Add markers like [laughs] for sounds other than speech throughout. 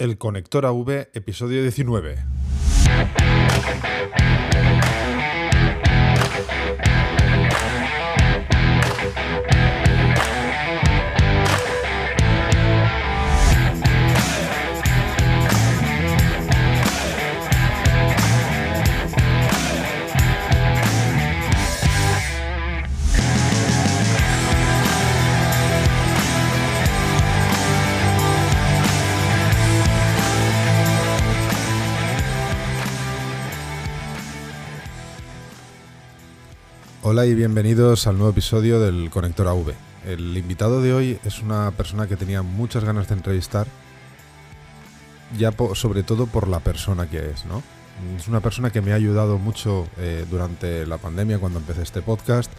El Conector AV, episodio 19. Hola y bienvenidos al nuevo episodio del Conector AV. El invitado de hoy es una persona que tenía muchas ganas de entrevistar, ya sobre todo por la persona que es, ¿no? Es una persona que me ha ayudado mucho eh, durante la pandemia cuando empecé este podcast,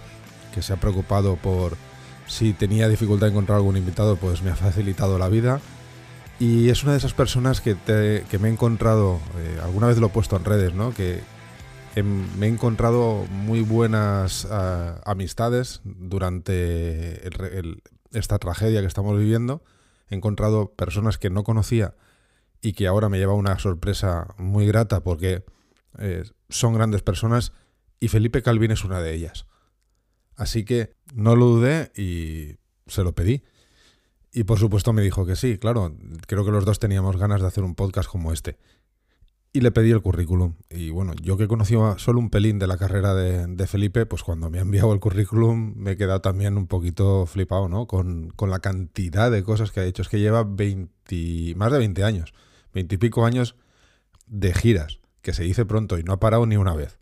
que se ha preocupado por si tenía dificultad en encontrar algún invitado, pues me ha facilitado la vida. Y es una de esas personas que, me he encontrado, eh, alguna vez lo he puesto en redes, ¿no? Que, me he encontrado muy buenas ah, amistades durante esta tragedia que estamos viviendo. He encontrado personas que no conocía y que ahora me lleva una sorpresa muy grata porque eh, son grandes personas y Felipe Calvin es una de ellas. Así que no lo dudé y se lo pedí. Y por supuesto me dijo que sí, claro, creo que los dos teníamos ganas de hacer un podcast como este y le pedí el currículum. Y bueno, yo que conocía solo un pelín de la carrera de, Felipe, pues cuando me ha enviado el currículum me he quedado también un poquito flipado, ¿no? Con, la cantidad de cosas que ha hecho. Es que lleva 20, más de 20 años, 20 y pico años de giras, que se dice pronto y no ha parado ni una vez.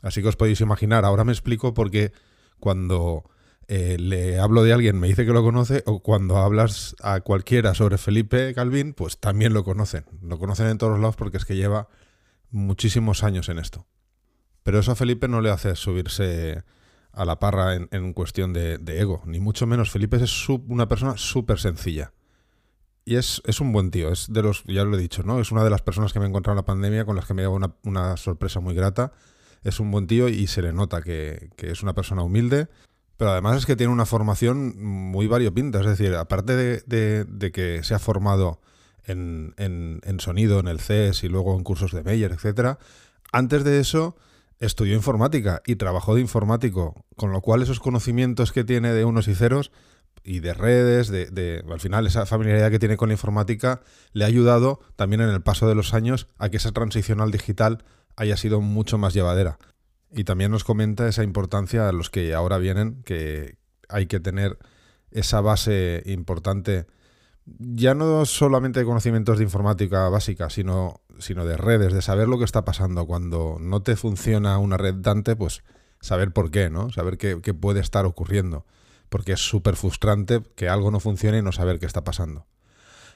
Así que os podéis imaginar, ahora me explico porque cuando eh, le hablo de alguien, me dice que lo conoce, o cuando hablas a cualquiera sobre Felipe Calvin, pues también lo conocen. Lo conocen en todos lados porque es que lleva muchísimos años en esto. Pero eso a Felipe no le hace subirse a la parra en, cuestión de, ego, ni mucho menos. Felipe es una persona súper sencilla. Y es, un buen tío, es de los, ya lo he dicho, ¿no? Es una de las personas que me he encontrado en la pandemia con las que me lleva una, una sorpresa muy grata. Es un buen tío y se le nota que es una persona humilde pero además es que tiene una formación muy variopinta, es decir, aparte de, que se ha formado en, sonido, en el CES y luego en cursos de Meyer, etc., antes de eso estudió informática y trabajó de informático, con lo cual esos conocimientos que tiene de unos y ceros y de redes, de, al final esa familiaridad que tiene con la informática, le ha ayudado también en el paso de los años a que esa transición al digital haya sido mucho más llevadera. Y también nos comenta esa importancia a los que ahora vienen, que hay que tener esa base importante, ya no solamente de conocimientos de informática básica, sino, sino de redes, de saber lo que está pasando. Cuando no te funciona una red Dante, pues saber por qué, ¿no? Saber qué, qué puede estar ocurriendo. Porque es súper frustrante que algo no funcione y no saber qué está pasando.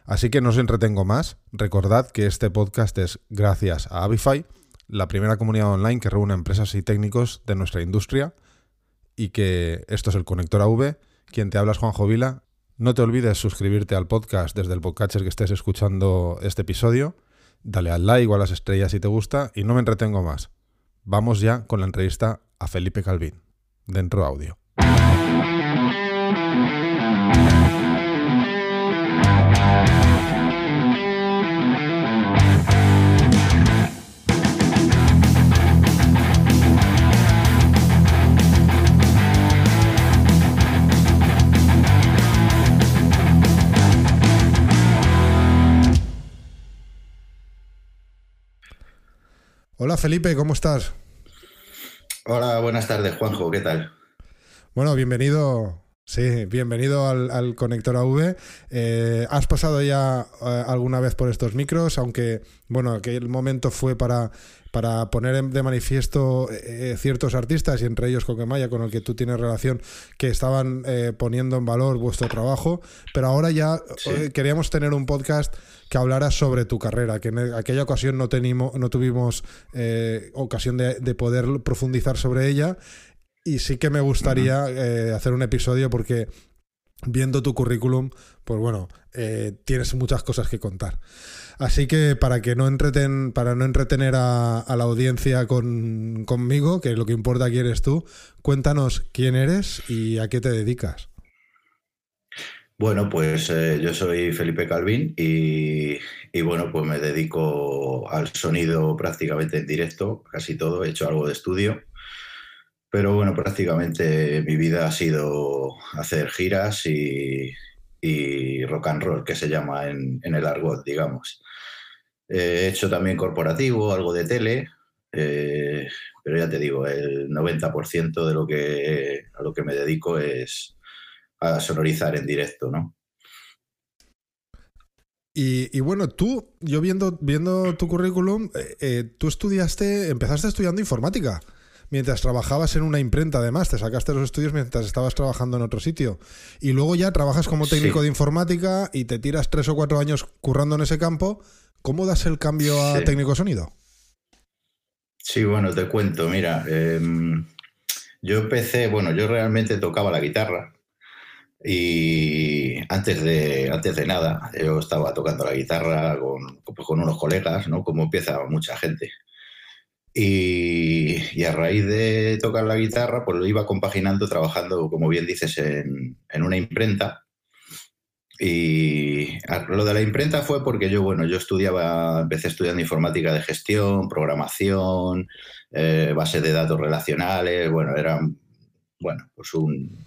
Así que no os entretengo más. Recordad que este podcast es gracias a Avify la primera comunidad online que reúne empresas y técnicos de nuestra industria y que esto es el Conector AV. Quien te habla es Juanjo Vila. No te olvides suscribirte al podcast desde el podcatcher que estés escuchando este episodio. Dale al like o a las estrellas si te gusta y no me entretengo más. Vamos ya con la entrevista a Felipe Calvin, dentro audio. Felipe, ¿cómo estás? Hola, buenas tardes Juanjo, ¿qué tal? Bueno, bienvenido Sí, bienvenido al, Conector AV. Eh, ¿Has pasado ya eh, alguna vez por estos micros? Aunque, bueno, aquel momento fue para, para poner de manifiesto eh, ciertos artistas, y entre ellos Coquemaya, con el que tú tienes relación, que estaban poniendo en valor vuestro trabajo. Pero ahora ya queríamos tener un podcast que hablara sobre tu carrera, que en aquella ocasión no, tenimos, no tuvimos ocasión de, de poder profundizar sobre ella y sí que me gustaría eh, hacer un episodio porque viendo tu currículum, pues bueno, eh, tienes muchas cosas que contar. Así que para que no entreten, para no entretener a, la audiencia conmigo, que lo que importa aquí eres tú, cuéntanos quién eres y a qué te dedicas. Bueno, pues eh, yo soy Felipe Calvin y, Y bueno, pues me dedico al sonido prácticamente en directo, casi todo, he hecho algo de estudio. Pero bueno, prácticamente mi vida ha sido hacer giras y, rock and roll, que se llama en, el argot, digamos. He hecho también corporativo, algo de tele, eh, pero ya te digo, el 90% de lo que, lo que me dedico es a sonorizar en directo, ¿no? Y, bueno, tú, yo viendo, viendo tu currículum, eh, eh, tú estudiaste, empezaste estudiando informática. Mientras trabajabas en una imprenta, además, te sacaste los estudios mientras estabas trabajando en otro sitio. Y luego ya trabajas como técnico de informática y te tiras tres o cuatro años currando en ese campo. ¿Cómo das el cambio a técnico sonido? Sí, bueno, te cuento, mira, em, yo empecé, bueno, yo realmente tocaba la guitarra, y antes de, antes de nada, yo estaba tocando la guitarra con, pues, con unos colegas, ¿no? Como empieza mucha gente. Y, a raíz de tocar la guitarra, pues lo iba compaginando, trabajando, como bien dices, en, en una imprenta. Y lo de la imprenta fue porque yo, bueno, yo estudiaba, empecé estudiando informática de gestión, programación, eh, bases de datos relacionales, bueno, era, bueno, pues un,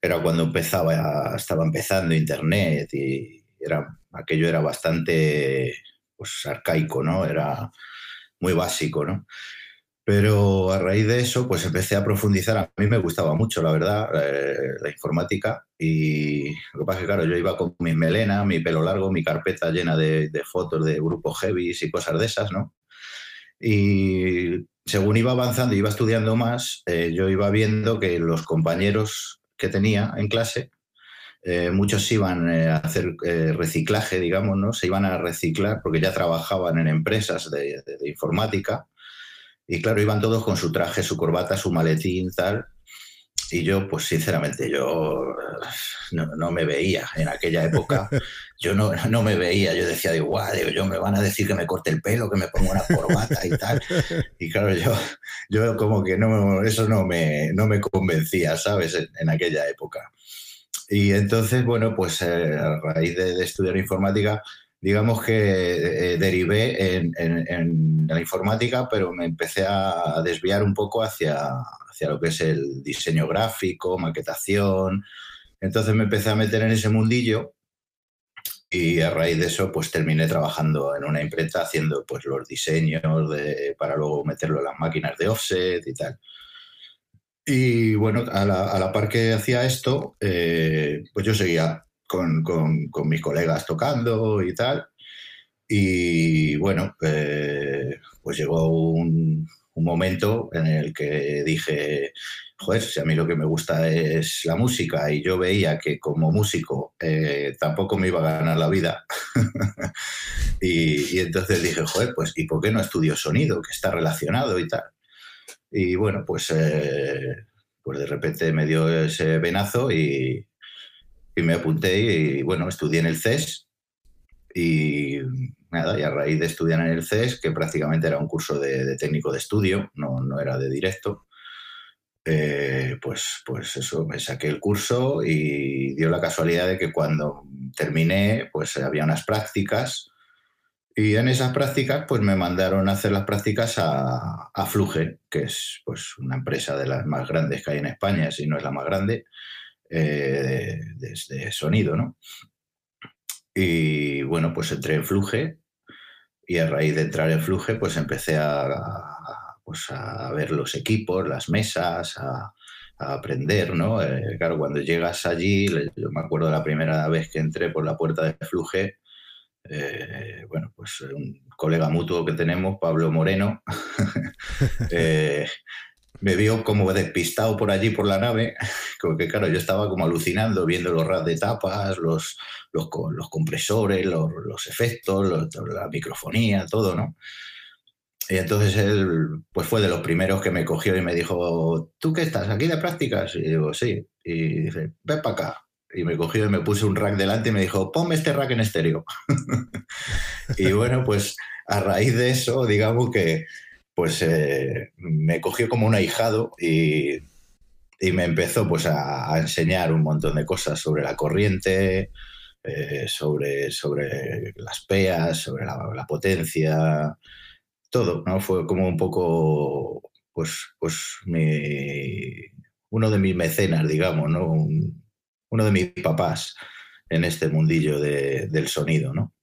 era cuando empezaba, estaba empezando Internet y era, aquello era bastante pues, arcaico, ¿no? Era muy básico, ¿no? Pero a raíz de eso, pues empecé a profundizar. A mí me gustaba mucho, la verdad, eh, la informática. Y lo que pasa es que, claro, yo iba con mi melena, mi pelo largo, mi carpeta llena de, fotos de grupos heavy y cosas de esas, ¿no? Y según iba avanzando y iba estudiando más, eh, yo iba viendo que los compañeros que tenía en clase, eh, muchos iban eh, a hacer eh, reciclaje, digamos, ¿no? Se iban a reciclar porque ya trabajaban en empresas de, informática y claro, iban todos con su traje, su corbata, su maletín, tal. Y yo, pues sinceramente, yo no, me veía en aquella época. [laughs] Yo no, no me veía. Yo decía, de guau, yo me van a decir que me corte el pelo, que me ponga una corbata y tal. Y claro, yo, yo como que no, eso no me, no me convencía, ¿sabes? En, aquella época. Y entonces, bueno, pues eh, a raíz de, estudiar informática, digamos que eh, derivé en, en, la informática, pero me empecé a desviar un poco hacia, hacia lo que es el diseño gráfico, maquetación. Entonces me empecé a meter en ese mundillo y a raíz de eso pues terminé trabajando en una imprenta haciendo pues los diseños de, para luego meterlo en las máquinas de offset y tal. Y bueno, a la, par que hacía esto, eh, pues yo seguía con, mis colegas tocando y tal. Y bueno, eh, pues llegó un, un momento en el que dije, joder, si a mí lo que me gusta es la música y yo veía que como músico eh, tampoco me iba a ganar la vida. [laughs] y, entonces dije, joder, pues ¿y por qué no estudio sonido, que está relacionado y tal? Y bueno, pues, eh, pues de repente me dio ese venazo y, y me apunté y, bueno, estudié en el CES y nada, y a raíz de estudiar en el CES, que prácticamente era un curso de, técnico de estudio, no, no era de directo, eh, pues, pues eso, me saqué el curso y dio la casualidad de que cuando terminé, pues había unas prácticas y en esas prácticas, pues me mandaron a hacer las prácticas a, a Fluge, que es pues una empresa de las más grandes que hay en España, si no es la más grande, eh, desde sonido, ¿no? Y bueno, pues entré en Fluge y a raíz de entrar en Fluge, pues empecé a, pues a ver los equipos, las mesas, a, aprender, ¿no? Eh, claro, cuando llegas allí, yo me acuerdo la primera vez que entré por la puerta de Fluge, eh, bueno, pues un colega mutuo que tenemos, Pablo Moreno, [laughs] eh, me vio como despistado por allí por la nave, [laughs] porque claro, yo estaba como alucinando viendo los rats de tapas, los, los, los compresores, los, los efectos, la microfonía, todo, ¿no? Y entonces él pues fue de los primeros que me cogió y me dijo, ¿tú qué estás? ¿Aquí de prácticas? Y digo, sí. Y dice, ven para acá. Y me cogió y me puse un rack delante y me dijo, ponme este rack en estéreo. [laughs] y bueno, pues a raíz de eso, digamos que pues eh, me cogió como un ahijado y, y me empezó pues a, enseñar un montón de cosas sobre la corriente, eh, sobre, sobre las peas, sobre la, potencia, todo, ¿no? Fue como un poco, pues, pues uno de mis mecenas, digamos, ¿no? Uno de mis papás en este mundillo del sonido, ¿no?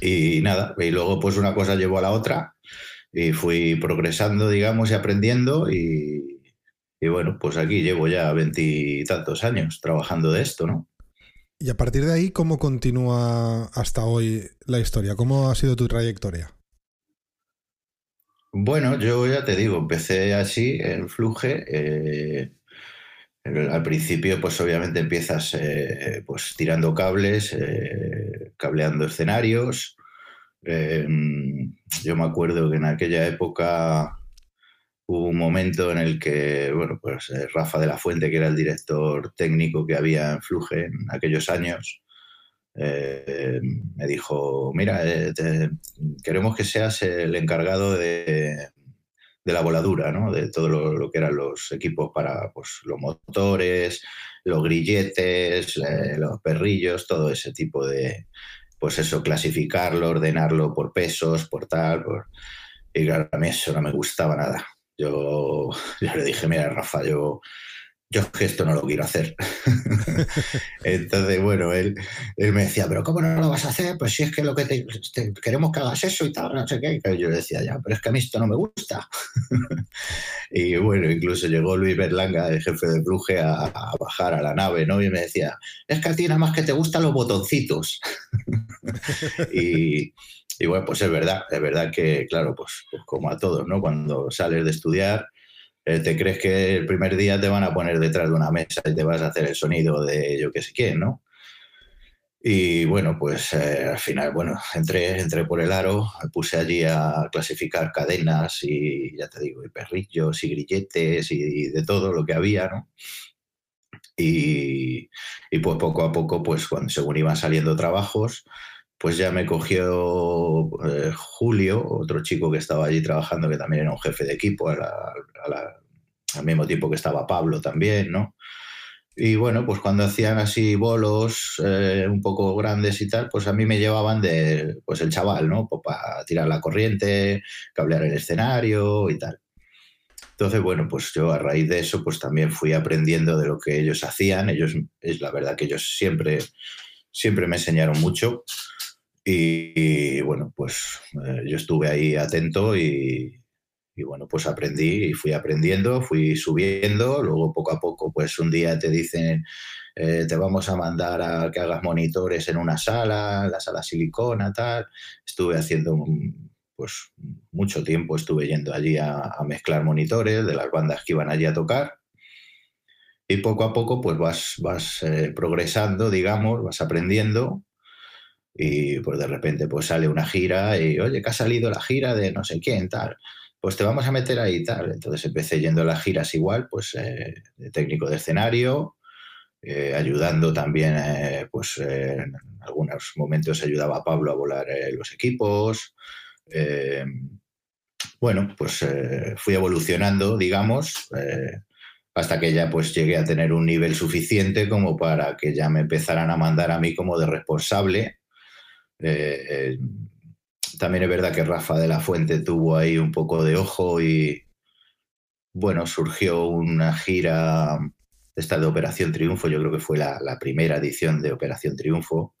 Y nada, y luego pues una cosa llevó a la otra y fui progresando, digamos, y aprendiendo y, y bueno, pues aquí llevo ya veintitantos años trabajando de esto, ¿no? Y a partir de ahí, ¿cómo continúa hasta hoy la historia? ¿Cómo ha sido tu trayectoria? Bueno, yo ya te digo, empecé así en Fluge. Eh, al principio, pues obviamente empiezas eh, pues tirando cables, eh, cableando escenarios. yo me acuerdo que en aquella época hubo un momento en el que, bueno, pues eh, Rafa de la Fuente, que era el director técnico que había en Fluge en aquellos años, me dijo, mira, eh, queremos que seas el encargado de, la voladura, ¿no? De todo lo, que eran los equipos para pues, los motores, los grilletes, los perrillos, todo ese tipo de, pues eso, clasificarlo, ordenarlo por pesos, por tal, Y claro, a mí eso no me gustaba nada. Yo, [laughs] le dije, mira, Rafa, yo, yo esto no lo quiero hacer. [laughs] Entonces, bueno, él, él, me decía, pero ¿cómo no lo vas a hacer? Pues si es que lo que te, queremos que hagas eso y tal, no sé qué. Yo decía, ya, pero es que a mí esto no me gusta. [laughs] y bueno, incluso llegó Luis Berlanga, el jefe de Bruje, a, bajar a la nave, ¿no? Y me decía, es que a ti nada más que te gustan los botoncitos. [laughs] y, bueno, pues es verdad, es verdad que, claro, pues, pues como a todos, ¿no? Cuando sales de estudiar, te crees que el primer día te van a poner detrás de una mesa y te vas a hacer el sonido de yo qué sé quién, ¿no? Y bueno, pues eh, al final, bueno, entré, entré por el aro, puse allí a clasificar cadenas y ya te digo, y perrillos y grilletes y de todo lo que había, ¿no? Y, y pues poco a poco, pues cuando según iban saliendo trabajos, pues ya me cogió eh, Julio, otro chico que estaba allí trabajando, que también era un jefe de equipo, al mismo tiempo que estaba Pablo también, ¿no? Y bueno, pues cuando hacían así bolos eh, un poco grandes y tal, pues a mí me llevaban de, pues el chaval, ¿no? Pues para tirar la corriente, cablear el escenario y tal. Entonces, bueno, pues yo a raíz de eso, pues también fui aprendiendo de lo que ellos hacían. Ellos, es la verdad que ellos siempre, siempre me enseñaron mucho. Y, bueno, pues eh, yo estuve ahí atento y, bueno, pues aprendí y fui aprendiendo, fui subiendo, luego poco a poco, pues un día te dicen, eh, te vamos a mandar a que hagas monitores en una sala, la sala silicona, tal. Estuve haciendo pues mucho tiempo, estuve yendo allí a, mezclar monitores de las bandas que iban allí a tocar. Y poco a poco, pues vas, vas eh, progresando, digamos, vas aprendiendo y pues de repente pues sale una gira y oye, que ha salido la gira de no sé quién, tal, pues te vamos a meter ahí tal. Entonces empecé yendo a las giras igual, pues eh, técnico de escenario, eh, ayudando también, eh, pues en algunos momentos ayudaba a Pablo a volar los equipos. bueno, pues fui evolucionando, digamos, hasta que ya pues llegué a tener un nivel suficiente como para que ya me empezaran a mandar a mí como de responsable eh, eh, también es verdad que Rafa de la Fuente tuvo ahí un poco de ojo y, bueno, surgió una gira, esta de Operación Triunfo, yo creo que fue la, primera edición de Operación Triunfo,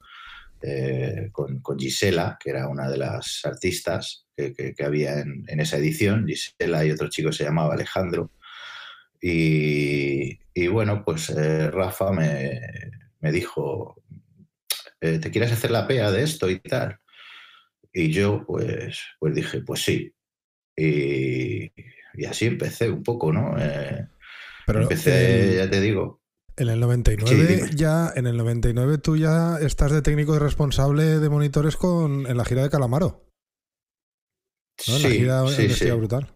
eh, con, Gisela, que era una de las artistas que, había en, esa edición, Gisela y otro chico se llamaba Alejandro. Y, bueno, pues Rafa me, me dijo, eh, ¿te quieres hacer la pea de esto y tal? Y yo, pues, pues dije, pues sí. Y, así empecé un poco, ¿no? Eh, Pero empecé, ya te digo. En el 99 ya, en el 99 tú ya estás de técnico y responsable de monitores con en la gira de Calamaro. ¿no? En la gira sí, sí. brutal.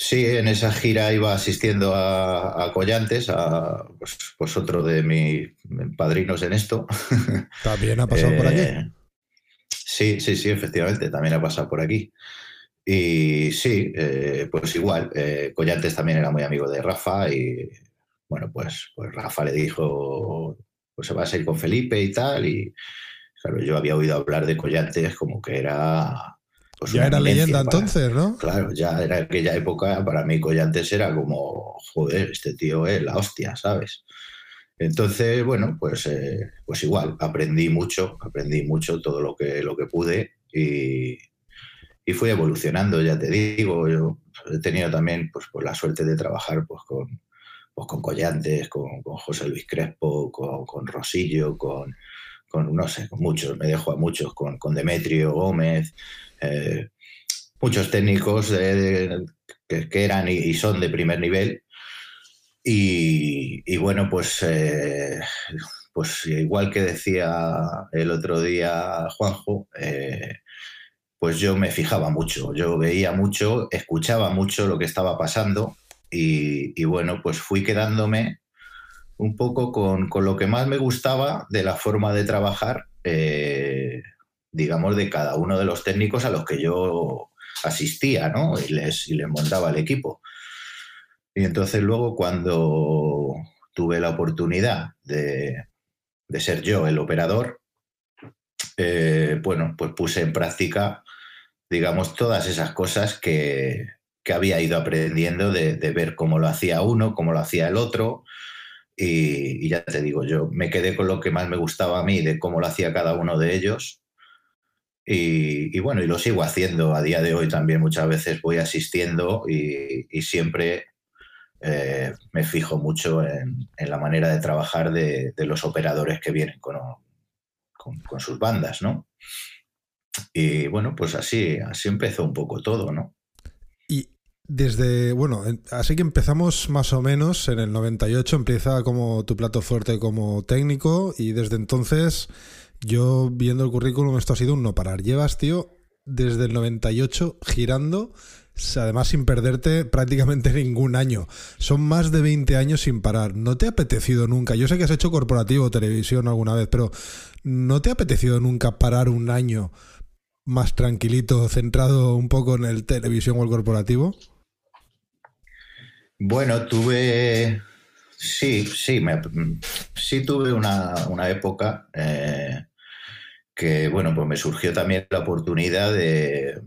Sí, en esa gira iba asistiendo a, Collantes, a pues, pues, otro de mis padrinos en esto. [laughs] ¿También ha pasado por aquí? Eh, sí, sí, sí, efectivamente, también ha pasado por aquí. Y sí, eh, pues igual, eh, Collantes también era muy amigo de Rafa y bueno, pues, pues Rafa le dijo, pues vas a ir con Felipe y tal. Y claro, yo había oído hablar de Collantes como que era... Pues ya era leyenda entonces, ¿no? Claro, ya era aquella época, para mí Collantes era como, joder, este tío es la hostia, ¿sabes? Entonces, bueno, pues, eh, pues igual, aprendí mucho, aprendí mucho todo lo que, lo que pude y, y fui evolucionando, ya te digo. Yo he tenido también pues, pues la suerte de trabajar pues, con, pues, con Collantes, con, con, José Luis Crespo, con, con Rosillo, con, con, no sé, con muchos, me dejo a muchos, con, con Demetrio Gómez, eh, muchos técnicos que, eran y, son de primer nivel. Y, bueno, pues, eh, pues igual que decía el otro día Juanjo, eh, pues yo me fijaba mucho, yo veía mucho, escuchaba mucho lo que estaba pasando y, bueno, pues fui quedándome un poco con, lo que más me gustaba de la forma de trabajar, digamos, de cada uno de los técnicos a los que yo asistía, ¿no? Y les, y les montaba el equipo. Y entonces luego cuando tuve la oportunidad de, ser yo el operador, eh, bueno, pues puse en práctica, digamos, todas esas cosas que, había ido aprendiendo de, ver cómo lo hacía uno, cómo lo hacía el otro. Y, ya te digo, yo me quedé con lo que más me gustaba a mí, de cómo lo hacía cada uno de ellos. Y, bueno, y lo sigo haciendo a día de hoy también. Muchas veces voy asistiendo y, siempre eh, me fijo mucho en, la manera de trabajar de, los operadores que vienen con, con, sus bandas, ¿no? Y bueno, pues así, así empezó un poco todo, ¿no? Y desde, bueno, así que empezamos más o menos en el 98, empieza como tu plato fuerte como técnico y desde entonces yo viendo el currículum esto ha sido un no parar. Llevas, tío, desde el 98 girando además sin perderte prácticamente [laughs] ningún año. Son más de 20 años sin parar. ¿No te ha apetecido nunca? Yo sé que has hecho corporativo, televisión alguna vez, pero ¿no te ha apetecido nunca parar un año más tranquilito, centrado un poco en el televisión o el corporativo? Bueno, tuve... Sí, sí, sí tuve una, época eh, que, bueno, pues me surgió también la oportunidad de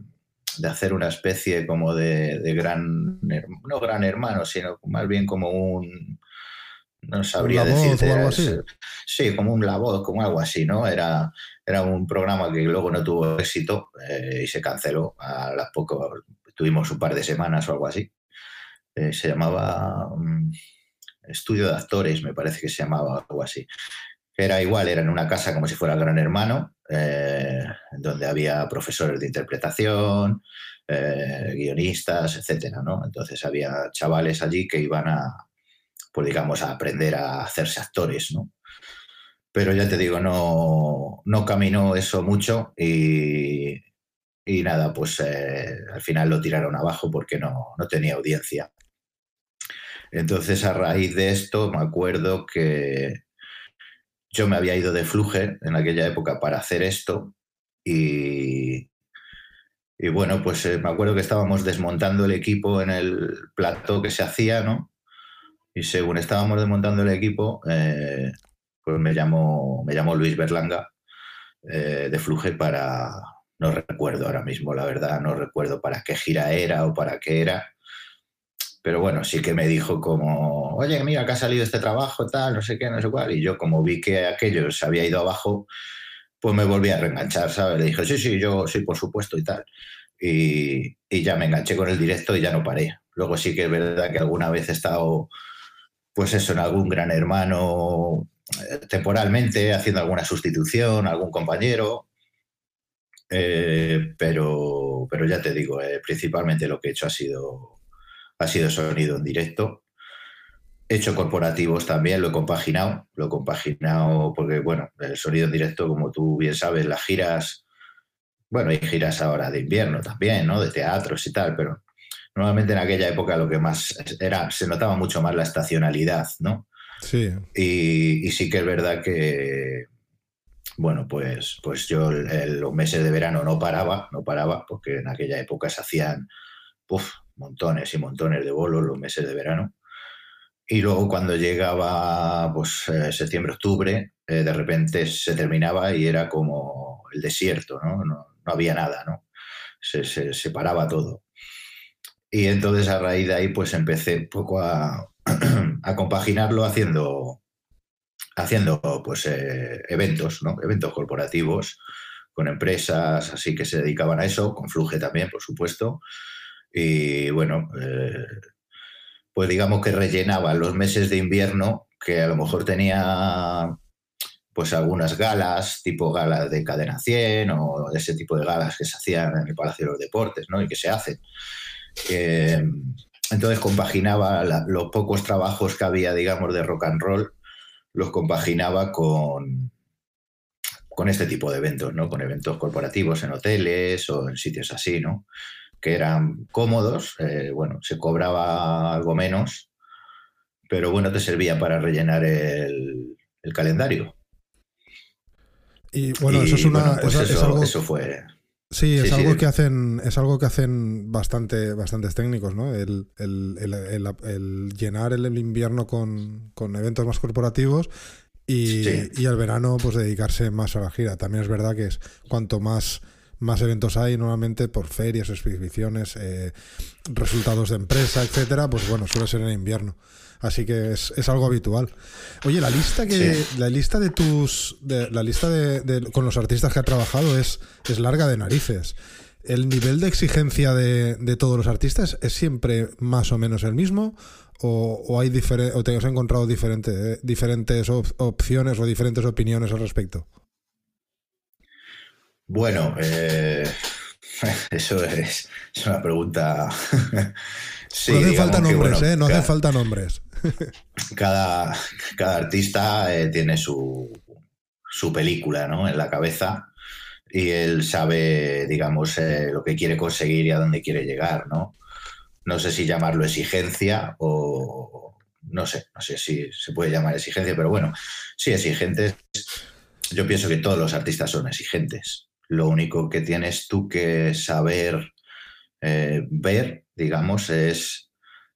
de hacer una especie como de, gran, no gran hermano, sino más bien como un, no sabría decir. Sí, como un la voz, como algo así, ¿no? Era, era un programa que luego no tuvo éxito eh, y se canceló a las pocos, tuvimos un par de semanas o algo así. Eh, se llamaba mm, Estudio de Actores, me parece que se llamaba algo así. Era igual, era en una casa como si fuera Gran Hermano, eh, donde había profesores de interpretación, eh, guionistas, etcétera, ¿no? Entonces había chavales allí que iban a, pues digamos, a aprender a hacerse actores, ¿no? Pero ya te digo, no, no caminó eso mucho y, y nada, pues eh, al final lo tiraron abajo porque no, no tenía audiencia. Entonces, a raíz de esto, me acuerdo que yo me había ido de Fluger en aquella época para hacer esto y, y bueno, pues eh, me acuerdo que estábamos desmontando el equipo en el plato que se hacía, ¿no? Y según estábamos desmontando el equipo, eh, pues me llamó, me llamó Luis Berlanga eh, de Fluger para, no recuerdo ahora mismo, la verdad, no recuerdo para qué gira era o para qué era, pero bueno, sí que me dijo como, oye, mira, que ha salido este trabajo, tal, no sé qué, no sé cuál. Y yo como vi que aquello se había ido abajo, pues me volví a reenganchar, ¿sabes? Le dije, sí, sí, yo sí, por supuesto y tal. Y, y, ya me enganché con el directo y ya no paré. Luego sí que es verdad que alguna vez he estado, pues eso, en algún gran hermano eh, temporalmente, haciendo alguna sustitución, algún compañero. Eh, pero, pero ya te digo, eh, principalmente lo que he hecho ha sido ha sido sonido en directo. He hecho corporativos también, lo he compaginado, lo he compaginado porque, bueno, el sonido en directo, como tú bien sabes, las giras, bueno, hay giras ahora de invierno también, ¿no? De teatros y tal, pero normalmente en aquella época lo que más era, se notaba mucho más la estacionalidad, ¿no? Sí. Y, sí que es verdad que, bueno, pues, pues yo los meses de verano no paraba, no paraba, porque en aquella época se hacían, montones y montones de bolos los meses de verano. Y luego cuando llegaba pues, eh, septiembre, octubre, eh, de repente se terminaba y era como el desierto, ¿no? No, había nada, ¿no? Se, se, separaba todo. Y entonces a raíz de ahí pues empecé poco a, [clears throat] a compaginarlo haciendo, haciendo pues, eh, eventos, ¿no? eventos corporativos con empresas así que se dedicaban a eso, con Fluge también, por supuesto. Y bueno, eh, pues digamos que rellenaba los meses de invierno que a lo mejor tenía pues algunas galas, tipo galas de Cadena 100 o ese tipo de galas que se hacían en el Palacio de los Deportes, ¿no? Y que se hacen. Eh, entonces compaginaba los pocos trabajos que había, digamos, de rock and roll, los compaginaba con, con este tipo de eventos, ¿no? Con eventos corporativos en hoteles o en sitios así, ¿no? Que eran cómodos, eh, bueno, se cobraba algo menos, pero bueno, te servía para rellenar el, calendario. Y bueno, eso es una. Pues eso fue. Sí, es algo que hacen, es algo que hacen bastante, bastantes técnicos, ¿no? El, llenar el, invierno con, eventos más corporativos y, y, el verano, pues dedicarse más a la gira. También es verdad que es cuanto más más eventos hay normalmente por ferias, exhibiciones, eh, resultados de empresa, etcétera, pues bueno, suele ser en invierno. Así que es, algo habitual. Oye, la lista que la lista de tus de, la lista de, con los artistas que ha trabajado es, es larga de narices. ¿El nivel de exigencia de, todos los artistas es siempre más o menos el mismo? ¿O, hay o te has encontrado diferente, diferentes opciones o diferentes opiniones al respecto? Bueno, eh, [laughs] eso es, una pregunta. [laughs] no hace falta nombres, ¿eh? No hace falta nombres. [laughs] cada, cada artista eh, tiene su, su película ¿no? en la cabeza y él sabe, digamos, eh, lo que quiere conseguir y a dónde quiere llegar, ¿no? No sé si llamarlo exigencia o no sé, no sé si se puede llamar exigencia, pero bueno, sí, exigentes. Yo pienso que todos los artistas son exigentes. Lo único que tienes tú que saber eh, ver, digamos, es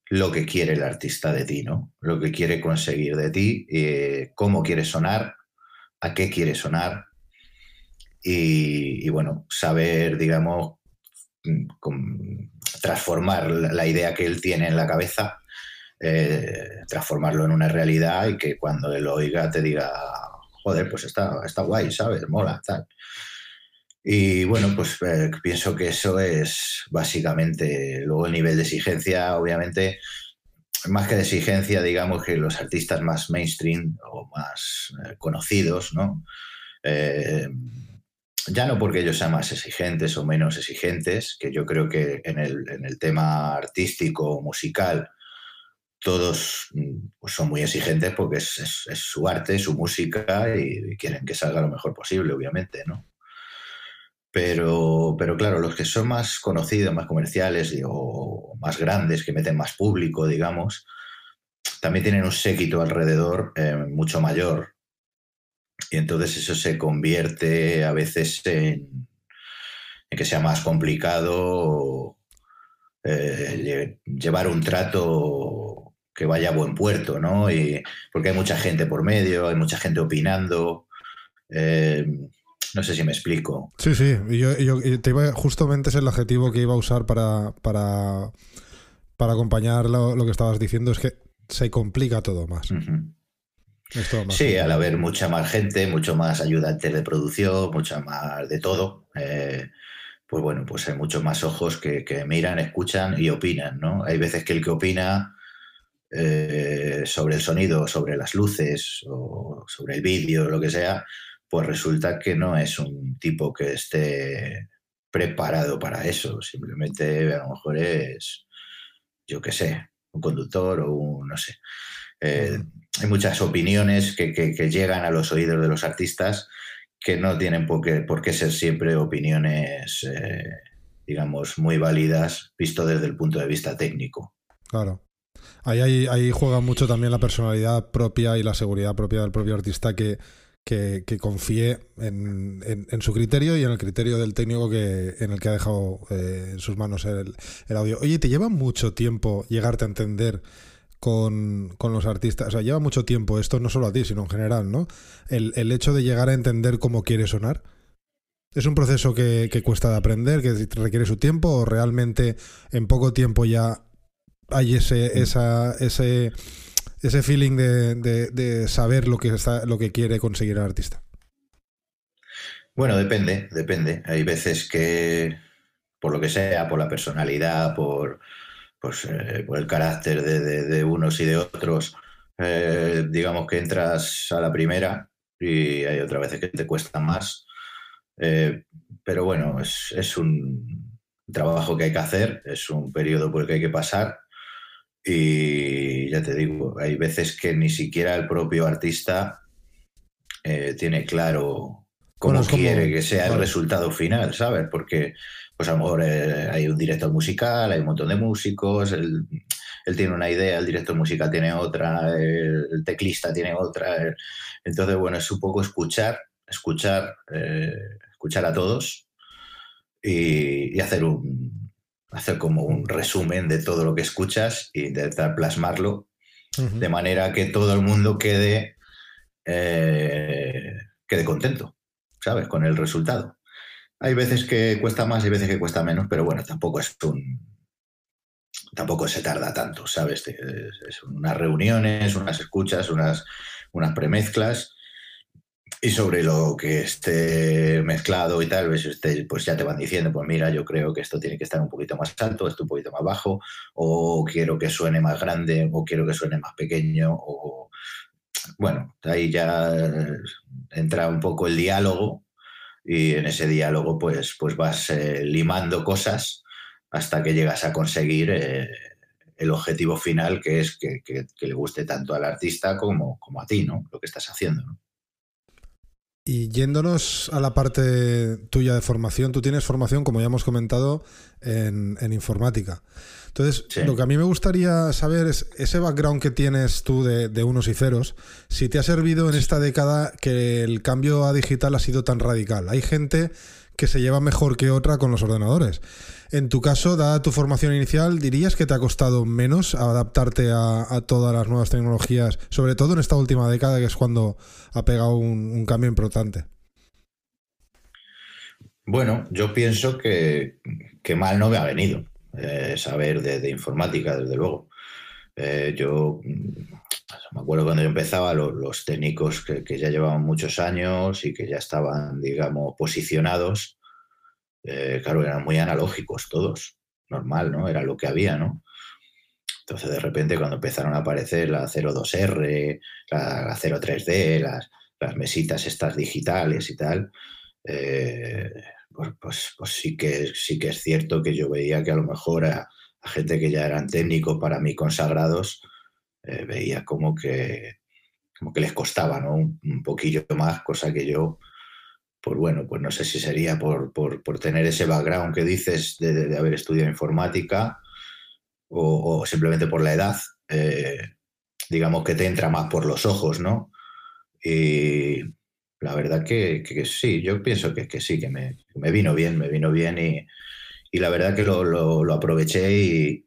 lo que quiere el artista de ti, ¿no? Lo que quiere conseguir de ti, eh, cómo quiere sonar, a qué quiere sonar. Y, bueno, saber, digamos, mm, transformar la idea que él tiene en la cabeza, eh, transformarlo en una realidad y que cuando él oiga te diga, joder, pues está, está guay, ¿sabes? Mola, tal. Y bueno, pues eh, pienso que eso es básicamente luego el nivel de exigencia, obviamente, más que de exigencia, digamos que los artistas más mainstream o más eh, conocidos, ¿no? Eh, ya no porque ellos sean más exigentes o menos exigentes, que yo creo que en el, tema artístico, musical, todos mm, pues son muy exigentes porque es, su arte, su música y quieren que salga lo mejor posible, obviamente, ¿no? Pero, pero claro, los que son más conocidos, más comerciales o más grandes, que meten más público, digamos, también tienen un séquito alrededor eh, mucho mayor. Y entonces eso se convierte a veces en, que sea más complicado eh, llevar un trato que vaya a buen puerto, ¿no? Y, porque hay mucha gente por medio, hay mucha gente opinando. Eh, no sé si me explico. Sí, sí. Yo, te iba, justamente es el adjetivo que iba a usar para, para, para acompañar lo, que estabas diciendo, es que se complica todo más. sí, al haber mucha más gente, mucho más ayudantes de producción, mucha más de todo, eh, pues bueno, pues hay muchos más ojos que, miran, escuchan y opinan, ¿no? Hay veces que el que opina eh, sobre el sonido, sobre las luces o sobre el vídeo, lo que sea, pues resulta que no es un tipo que esté preparado para eso, simplemente a lo mejor es, yo qué sé, un conductor o un, no sé. Eh, hay muchas opiniones que, llegan a los oídos de los artistas que no tienen por qué, por qué ser siempre opiniones, eh, digamos, muy válidas, visto desde el punto de vista técnico. Claro. Ahí, ahí juega mucho también la personalidad propia y la seguridad propia del propio artista que, que, confíe en, su criterio y en el criterio del técnico que, en el que ha dejado eh, en sus manos el, audio. Oye, ¿te lleva mucho tiempo llegarte a entender con, los artistas? O sea, lleva mucho tiempo, esto no solo a ti, sino en general, ¿no? El, el hecho de llegar a entender cómo quiere sonar. ¿Es un proceso que, cuesta de aprender, que requiere su tiempo, o realmente en poco tiempo ya hay ese, esa, ese, ese feeling de, de, saber lo que, está, lo que quiere conseguir el artista? Bueno, depende, depende. Hay veces que, por lo que sea, por la personalidad, por, pues, eh, por el carácter de, unos y de otros, eh, digamos que entras a la primera y hay otras veces que te cuesta más eh, pero bueno, es, un trabajo que hay que hacer, es un periodo por el que hay que pasar. Y ya te digo, hay veces que ni siquiera el propio artista eh, tiene claro cómo quiere que sea el resultado final, ¿sabes? Porque pues a lo mejor eh, hay un director musical, hay un montón de músicos, él, tiene una idea, el director musical tiene otra, el, teclista tiene otra. entonces, bueno, es un poco escuchar, escuchar escuchar a todos y, hacer un hacer como un resumen de todo lo que escuchas e intentar plasmarlo de manera que todo el mundo quede eh, quede contento, ¿sabes? Con el resultado. Hay veces que cuesta más, hay veces que cuesta menos, pero bueno, tampoco es un tampoco se tarda tanto, ¿sabes? Es, unas reuniones, unas escuchas, unas, unas premezclas y sobre lo que esté mezclado y tal, pues, este, pues ya te van diciendo, pues mira, yo creo que esto tiene que estar un poquito más alto, esto un poquito más bajo, o quiero que suene más grande, o quiero que suene más pequeño, o bueno, ahí ya entra un poco el diálogo y en ese diálogo pues, pues vas eh, limando cosas hasta que llegas a conseguir eh, el objetivo final que es que, que, le guste tanto al artista como, como a ti, ¿no? Lo que estás haciendo, ¿no? Y yéndonos a la parte tuya de formación, tú tienes formación, como ya hemos comentado, en, informática. Entonces, lo que a mí me gustaría saber es ese background que tienes tú de, de, unos y ceros, si te ha servido en esta década que el cambio a digital ha sido tan radical. Hay gente que se lleva mejor que otra con los ordenadores. En tu caso, dada tu formación inicial, ¿dirías que te ha costado menos adaptarte a, todas las nuevas tecnologías, sobre todo en esta última década, que es cuando ha pegado un, cambio importante? Bueno, yo pienso que, mal no me ha venido eh, saber de, informática, desde luego. Eh, yo me acuerdo cuando yo empezaba, los, técnicos que, ya llevaban muchos años y que ya estaban, digamos, posicionados, eh, claro, eran muy analógicos todos, normal, ¿no? Era lo que había, ¿no? Entonces, de repente, cuando empezaron a aparecer la 02R, la, 03D, las, las, mesitas estas digitales y tal, eh, pues, pues, pues, sí, que, sí que es cierto que yo veía que a lo mejor a, gente que ya eran técnicos para mí consagrados, eh, veía como que, como que les costaba ¿no? un, un, poquillo más, cosa que yo pues bueno, pues no sé si sería por, tener ese background que dices de, haber estudiado informática o, simplemente por la edad, eh, digamos que te entra más por los ojos, ¿no? Y la verdad que, sí, yo pienso que, sí, que me, vino bien, me vino bien y, la verdad que lo, aproveché y,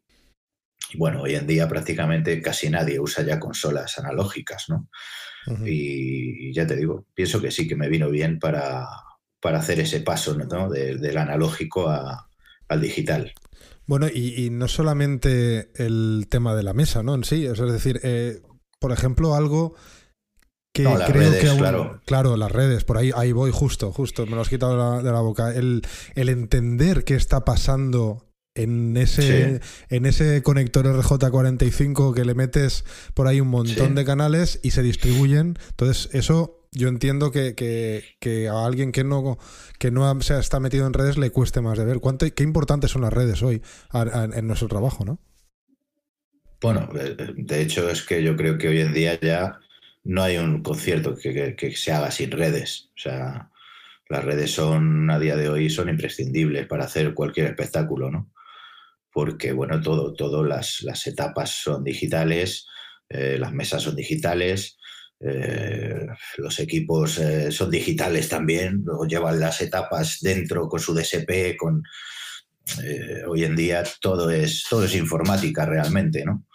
bueno, hoy en día prácticamente casi nadie usa ya consolas analógicas, ¿no? y, ya te digo, pienso que sí, que me vino bien para, para hacer ese paso ¿no? del analógico al digital. Bueno, y, no solamente el tema de la mesa, ¿no? En sí, es decir, eh, por ejemplo, algo que creo que claro. claro. las redes, por ahí, ahí voy justo, justo, me lo has quitado de la, boca. El, el entender qué está pasando en ese, en ese conector RJ45 que le metes por ahí un montón de canales y se distribuyen. Entonces, eso yo entiendo que, a alguien que no, que no se está metido en redes le cueste más de ver. ¿Cuánto, ¿Qué importantes son las redes hoy en nuestro trabajo, no? Bueno, de hecho es que yo creo que hoy en día ya no hay un concierto que, que se haga sin redes. O sea, las redes son a día de hoy son imprescindibles para hacer cualquier espectáculo, ¿no? Porque bueno, todo, las, las etapas son digitales, eh, las mesas son digitales, eh, los equipos eh, son digitales también, luego llevan las etapas dentro con su DSP, con hoy en día todo es, todo es informática realmente, ¿no?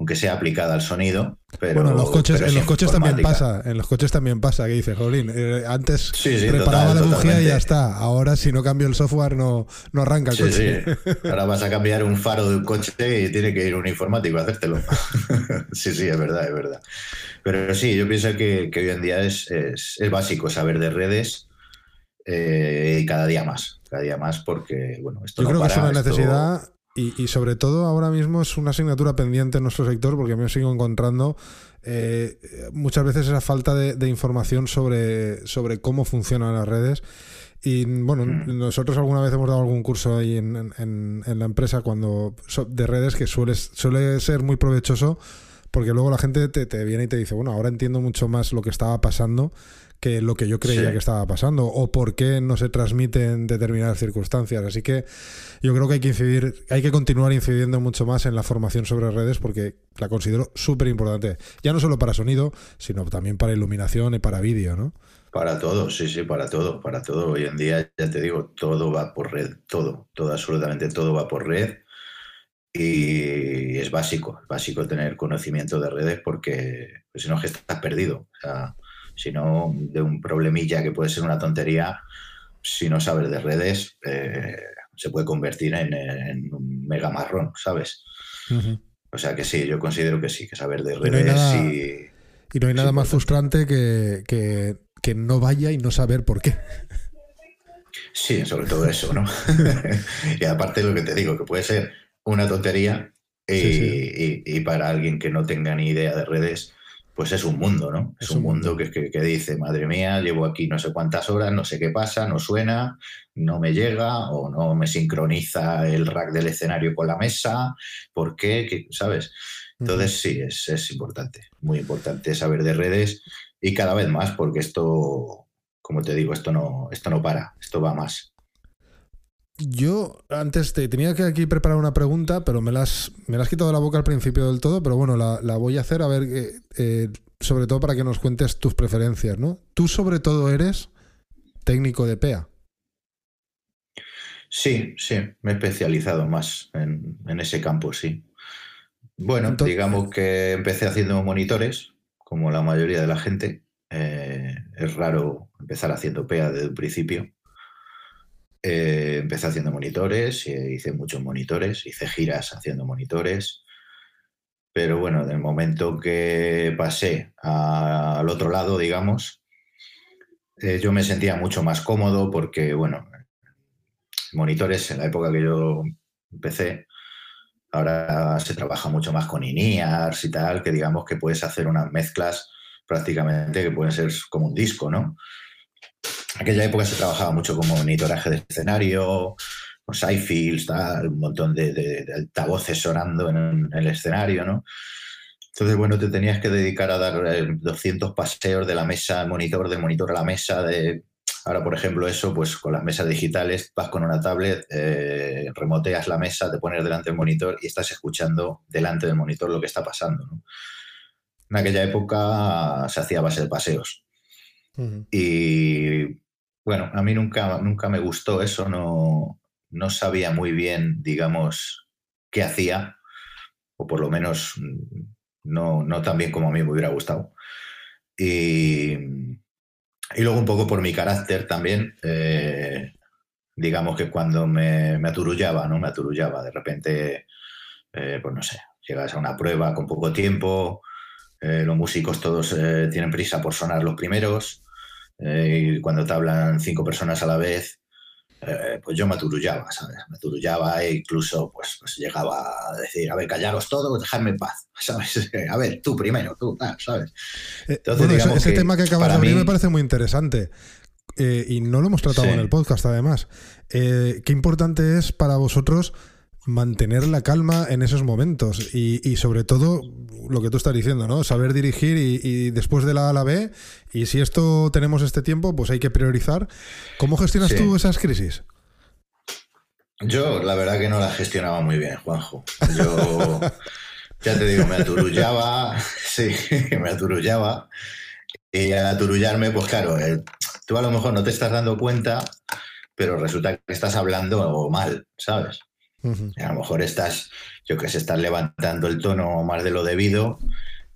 Aunque sea aplicada al sonido. Pero, bueno, en los coches, en los coches también pasa, en los coches también pasa, que dice, Jolín, eh, antes preparaba la bujía y ya está, ahora si no cambio el software no, no arranca el coche. Ahora vas a cambiar un faro de un coche y tiene que ir un informático a hacértelo. [laughs] sí, sí, es verdad, es verdad. Pero sí, yo pienso que, hoy en día es, es, básico saber de redes eh, y cada día más, cada día más porque, bueno, esto Yo creo que es una necesidad y, sobre todo ahora mismo es una asignatura pendiente en nuestro sector porque me sigo encontrando eh, muchas veces esa falta de, información sobre, sobre cómo funcionan las redes. Y bueno, mm. nosotros alguna vez hemos dado algún curso ahí en, en, la empresa cuando de redes que suele, suele ser muy provechoso porque luego la gente te, te, viene y te dice, bueno, ahora entiendo mucho más lo que estaba pasando que lo que yo creía que estaba pasando o por qué no se transmite en determinadas circunstancias. Así que yo creo que hay que incidir, hay que continuar incidiendo mucho más en la formación sobre redes porque la considero súper importante. Ya no solo para sonido, sino también para iluminación y para vídeo, ¿no? Para todo, sí, sí, para todo, para todo. Hoy en día, ya te digo, todo va por red, todo, todo, absolutamente todo va por red. Y es básico, es básico tener conocimiento de redes porque pues, si no, que estás perdido. O sea, sino de un problemilla que puede ser una tontería, si no sabes de redes, eh, se puede convertir en, un mega marrón, ¿sabes? O sea que sí, yo considero que sí, que saber de redes y... y... no hay nada más frustrante que, que, no vaya y no saber por qué. Sí, sobre todo eso, ¿no? [laughs] [laughs] y aparte lo que te digo, que puede ser una tontería y, para alguien que no tenga ni idea de redes, pues es un mundo, ¿no? Es, un mundo, Que, que, dice, madre mía, llevo aquí no sé cuántas horas, no sé qué pasa, no suena, no me llega o no me sincroniza el rack del escenario con la mesa, ¿por qué? ¿Sabes? Entonces sí, es, es importante, muy importante saber de redes y cada vez más, porque esto, como te digo, esto no, esto no para, esto va más. Yo antes te tenía que aquí preparar una pregunta, pero me las, me las has quitado de la boca al principio del todo, pero bueno, la, voy a hacer a ver, eh, eh, sobre todo para que nos cuentes tus preferencias, ¿no? Tú sobre todo eres técnico de PEA. Sí, sí, me he especializado más en, ese campo, sí. Bueno, digamos que empecé haciendo monitores, como la mayoría de la gente. Eh, es raro empezar haciendo PEA desde un principio eh, empecé haciendo monitores, eh, hice muchos monitores, hice giras haciendo monitores, pero bueno, del momento que pasé al otro lado, digamos, eh, yo me sentía mucho más cómodo porque, bueno, monitores en la época que yo empecé, ahora se trabaja mucho más con INIARS y tal, que digamos que puedes hacer unas mezclas prácticamente que pueden ser como un disco, ¿no? Aquella época se trabajaba mucho como monitoraje de escenario, con side un montón de, altavoces sonando en, el escenario, ¿no? Entonces, bueno, te tenías que dedicar a dar 200 eh, paseos de la mesa al monitor, del monitor a la mesa. De... Ahora, por ejemplo, eso, pues con las mesas digitales, vas con una tablet, eh, remoteas la mesa, te pones delante del monitor y estás escuchando delante del monitor lo que está pasando. ¿no? En aquella época se hacía base de paseos. Y bueno, a mí nunca, nunca me gustó eso, no, no sabía muy bien, digamos, qué hacía, o por lo menos mm, no, no tan bien como a mí me hubiera gustado. Y, y luego un poco por mi carácter también, eh, digamos que cuando me, me, aturullaba, ¿no? Me aturullaba, de repente, eh, pues no sé, llegas a una prueba con poco tiempo, eh, los músicos todos tienen prisa por sonar los primeros, eh, y cuando te hablan cinco personas a la vez, eh, pues yo me aturullaba, ¿sabes? Me aturullaba e incluso pues, pues, llegaba a decir, a ver, callaros todos, dejadme en paz, [laughs] ¿sabes? A ver, tú primero, tú, ¿sabes? Eh, Entonces, ese, tema que acabas de abrir me parece muy interesante. y no lo hemos tratado en el podcast, además. qué importante es para vosotros mantener la calma en esos momentos y, sobre todo lo que tú estás diciendo, ¿no? Saber dirigir y, después de la A a la B y si esto tenemos este tiempo, pues hay que priorizar. ¿Cómo gestionas tú esas crisis? Yo la verdad que no la gestionaba muy bien, Juanjo. Yo [laughs] ya te digo, me aturullaba, [laughs] sí, me aturullaba y al aturullarme, pues claro, tú a lo mejor no te estás dando cuenta, pero resulta que estás hablando mal, ¿sabes? A lo mejor estás, yo que sé, estás levantando el tono más de lo debido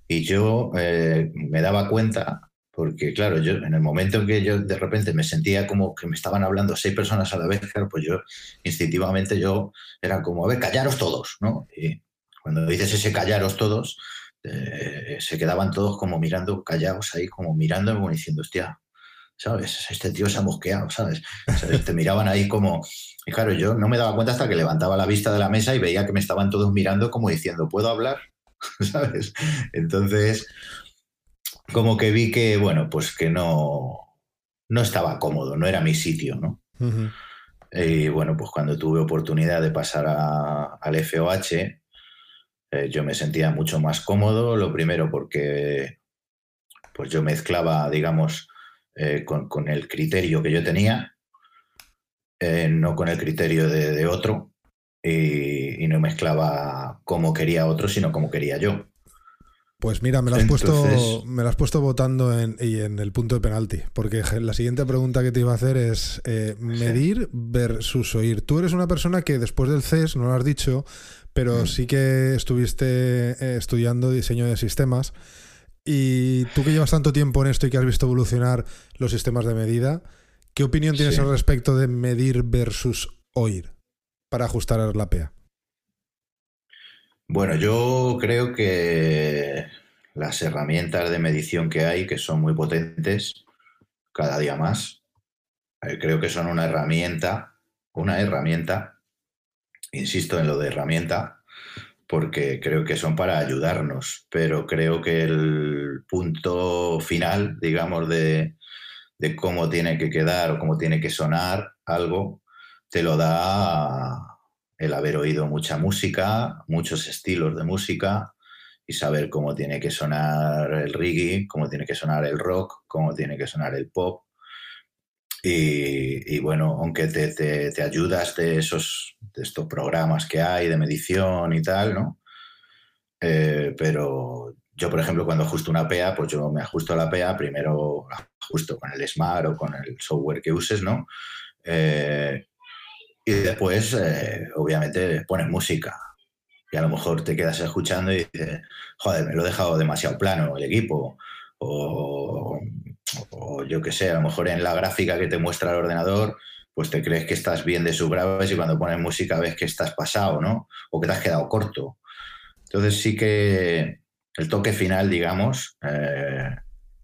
y yo eh, me daba cuenta, porque claro, yo en el momento en que yo de repente me sentía como que me estaban hablando seis personas a la vez, claro, pues yo instintivamente yo era como, a ver, callaros todos, ¿no? Y cuando dices ese callaros todos, eh, se quedaban todos como mirando, callados ahí, como mirando, como diciendo, hostia, ¿sabes? Este tío se ha mosqueado, ¿sabes? te miraban ahí como... Y claro, yo no me daba cuenta hasta que levantaba la vista de la mesa y veía que me estaban todos mirando como diciendo, ¿puedo hablar? [laughs] ¿Sabes? Entonces, como que vi que, bueno, pues que no, no estaba cómodo, no era mi sitio, ¿no? Y bueno, pues cuando tuve oportunidad de pasar al FOH, eh, yo me sentía mucho más cómodo, lo primero porque pues yo mezclaba, digamos, eh, con, el criterio que yo tenía, eh, no con el criterio de, otro, y, no mezclaba como quería otro, sino como quería yo. Pues mira, me lo has, puesto, me lo has puesto votando en, y en el punto de penalti, porque la siguiente pregunta que te iba a hacer es eh, medir versus oír. Tú eres una persona que después del CES, no lo has dicho, pero mm. sí que estuviste estudiando diseño de sistemas. Y tú que llevas tanto tiempo en esto y que has visto evolucionar los sistemas de medida, ¿qué opinión tienes al respecto de medir versus oír para ajustar la PEA? Bueno, yo creo que las herramientas de medición que hay, que son muy potentes, cada día más, eh, creo que son una herramienta, una herramienta, insisto en lo de herramienta, porque creo que son para ayudarnos, pero creo que el punto final, digamos, de, cómo tiene que quedar o cómo tiene que sonar algo, te lo da el haber oído mucha música, muchos estilos de música y saber cómo tiene que sonar el reggae, cómo tiene que sonar el rock, cómo tiene que sonar el pop, y, bueno, aunque te, ayudas de esos de estos programas que hay de medición y tal, ¿no? Eh, pero yo, por ejemplo, cuando ajusto una PEA, pues yo me ajusto a la PEA, primero ajusto con el Smart o con el software que uses, ¿no? Eh, y después, eh, obviamente, pones música. Y a lo mejor te quedas escuchando y dices, joder, me lo he dejado demasiado plano el equipo. O o yo qué sé, a lo mejor en la gráfica que te muestra el ordenador, pues te crees que estás bien de su graves y cuando pones música ves que estás pasado, ¿no? O que te has quedado corto. Entonces sí que el toque final, digamos, eh,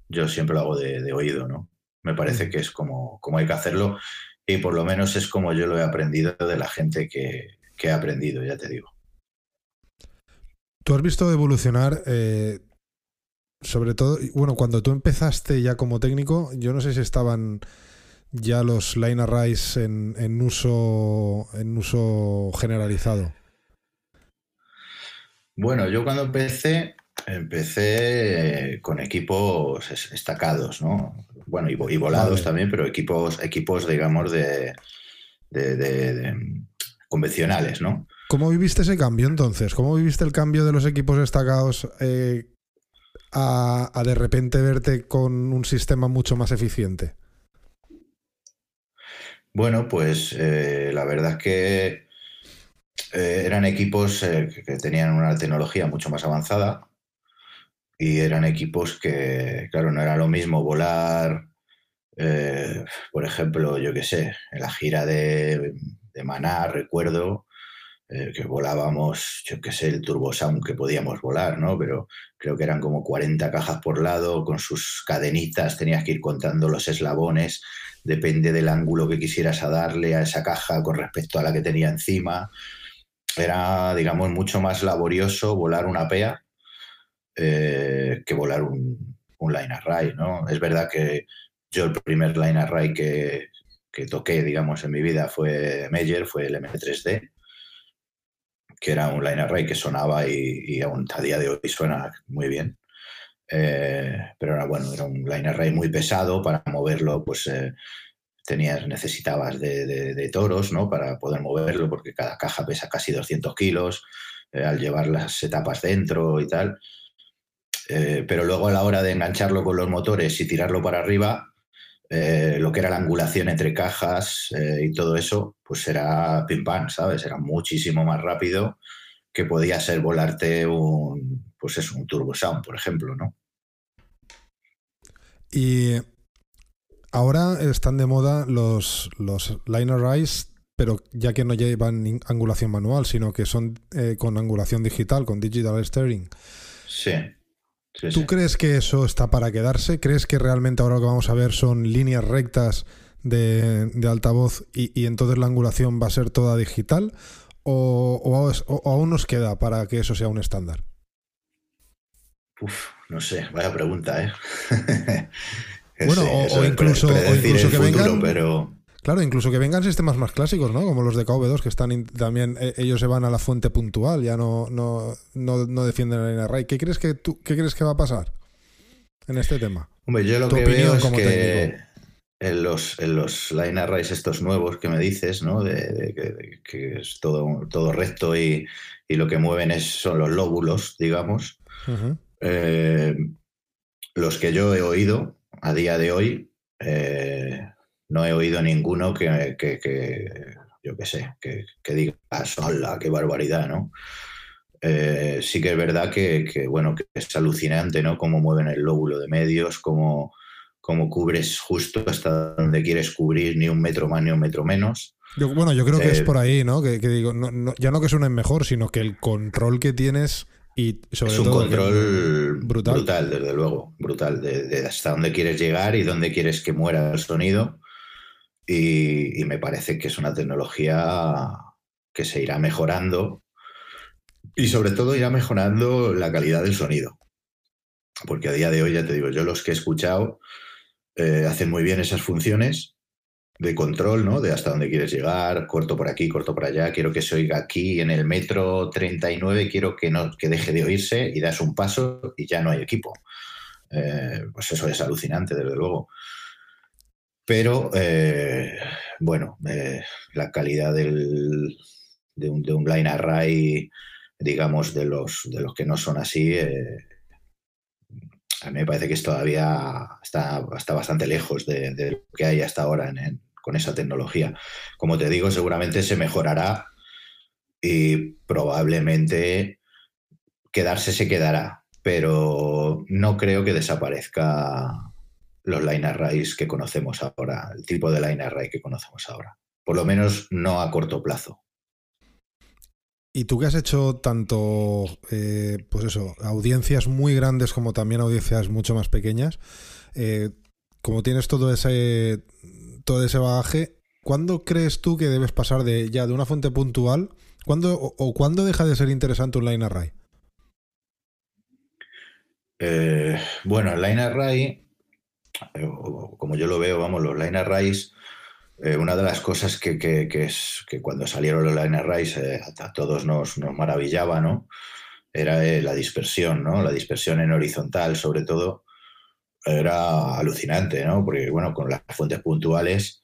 yo siempre lo hago de, oído, ¿no? Me parece mm. que es como, como hay que hacerlo y por lo menos es como yo lo he aprendido de la gente que, que he aprendido, ya te digo. Tú has visto evolucionar eh, sobre todo, bueno, cuando tú empezaste ya como técnico, yo no sé si estaban ya los line arrays en, en uso en uso generalizado. Bueno, yo cuando empecé, empecé con equipos estacados, ¿no? Bueno, y, volados también, pero equipos, equipos, digamos, de, convencionales, ¿no? ¿Cómo viviste ese cambio entonces? ¿Cómo viviste el cambio de los equipos destacados eh, a, de repente verte con un sistema mucho más eficiente? Bueno, pues eh, la verdad es que eh, eran equipos que tenían una tecnología mucho más avanzada y eran equipos que, claro, no era lo mismo volar, por ejemplo, yo qué sé, en la gira de, de Maná, recuerdo, eh, que volábamos, yo qué sé, el Turbo Sound que podíamos volar, ¿no? Pero creo que eran como 40 cajas por lado, con sus cadenitas, tenías que ir contando los eslabones, depende del ángulo que quisieras darle a esa caja con respecto a la que tenía encima. Era, digamos, mucho más laborioso volar una PEA eh, que volar un, line array, ¿no? Es verdad que yo el primer line array que, que toqué, digamos, en mi vida fue Meyer, fue el M3D que era un line array que sonaba y, aún a día de hoy suena muy bien. Eh, pero era bueno, era un line array muy pesado para moverlo, pues eh, tenías, necesitabas de, toros, ¿no? Para poder moverlo, porque cada caja pesa casi 200 kilos, eh, al llevar las etapas dentro y tal. Pero luego a la hora de engancharlo con los motores y tirarlo para arriba, eh, lo que era la angulación entre cajas eh, y todo eso, pues era pim pam, ¿sabes? Era muchísimo más rápido que podía ser volarte un, pues eso, un Turbo Sound, por ejemplo, ¿no? Y ahora están de moda los, los Liner Rise, pero ya que no llevan angulación manual, sino que son eh, con angulación digital, con digital steering. Sí. ¿Tú crees que eso está para quedarse? ¿Crees que realmente ahora lo que vamos a ver son líneas rectas de, altavoz y, entonces la angulación va a ser toda digital? ¿O, aún nos queda para que eso sea un estándar? Uf, no sé, vaya pregunta, ¿eh? [laughs] bueno, o, incluso, que vengan. Pero... Claro, incluso que vengan sistemas más clásicos, ¿no? Como los de KV2, que están también, eh, ellos se van a la fuente puntual, ya no, no, no, defienden el array. ¿Qué crees que tú, qué crees que va a pasar en este tema? Hombre, yo lo que veo es que en los, en los line arrays estos nuevos que me dices, ¿no? De, que es todo, todo recto y, lo que mueven es, son los lóbulos, digamos. Eh, los que yo he oído a día de hoy, eh, no he oído ninguno que, yo qué sé, que, diga, ah, sola, qué barbaridad, ¿no? Eh, sí que es verdad que, bueno, que es alucinante, ¿no? Cómo mueven el lóbulo de medios, cómo, cómo cubres justo hasta donde quieres cubrir, ni un metro más ni un metro menos. bueno, yo creo que es eh, por ahí, ¿no? Que, digo, ya no que suenen mejor, sino que el control que tienes y sobre es un control brutal. brutal. desde luego, brutal, de, hasta dónde quieres llegar y dónde quieres que muera el sonido. Y, me parece que es una tecnología que se irá mejorando y sobre todo irá mejorando la calidad del sonido. Porque a día de hoy, ya te digo, yo los que he escuchado eh, hacen muy bien esas funciones de control, ¿no? De hasta dónde quieres llegar, corto por aquí, corto por allá, quiero que se oiga aquí en el metro 39, quiero que, no, que deje de oírse y das un paso y ya no hay equipo. Eh, pues eso es alucinante, desde luego. Pero, eh, bueno, eh, la calidad de, un, de line array, digamos, de los, de los que no son así, eh, a mí me parece que es todavía está, está bastante lejos de, lo que hay hasta ahora con esa tecnología. Como te digo, seguramente se mejorará y probablemente quedarse se quedará, pero no creo que desaparezca los line arrays que conocemos ahora, el tipo de line array que conocemos ahora. Por lo menos no a corto plazo. Y tú que has hecho tanto, eh, pues eso, audiencias muy grandes como también audiencias mucho más pequeñas, eh, como tienes todo ese, todo ese bagaje, ¿cuándo crees tú que debes pasar de ya de una fuente puntual? ¿Cuándo, o, cuándo deja de ser interesante un line array? Eh, bueno, el line array como yo lo veo, vamos, los line arrays, eh, una de las cosas que, es, que cuando salieron los line arrays eh, a todos nos, maravillaba, ¿no? Era la dispersión, ¿no? La dispersión en horizontal, sobre todo, era alucinante, ¿no? Porque, bueno, con las fuentes puntuales,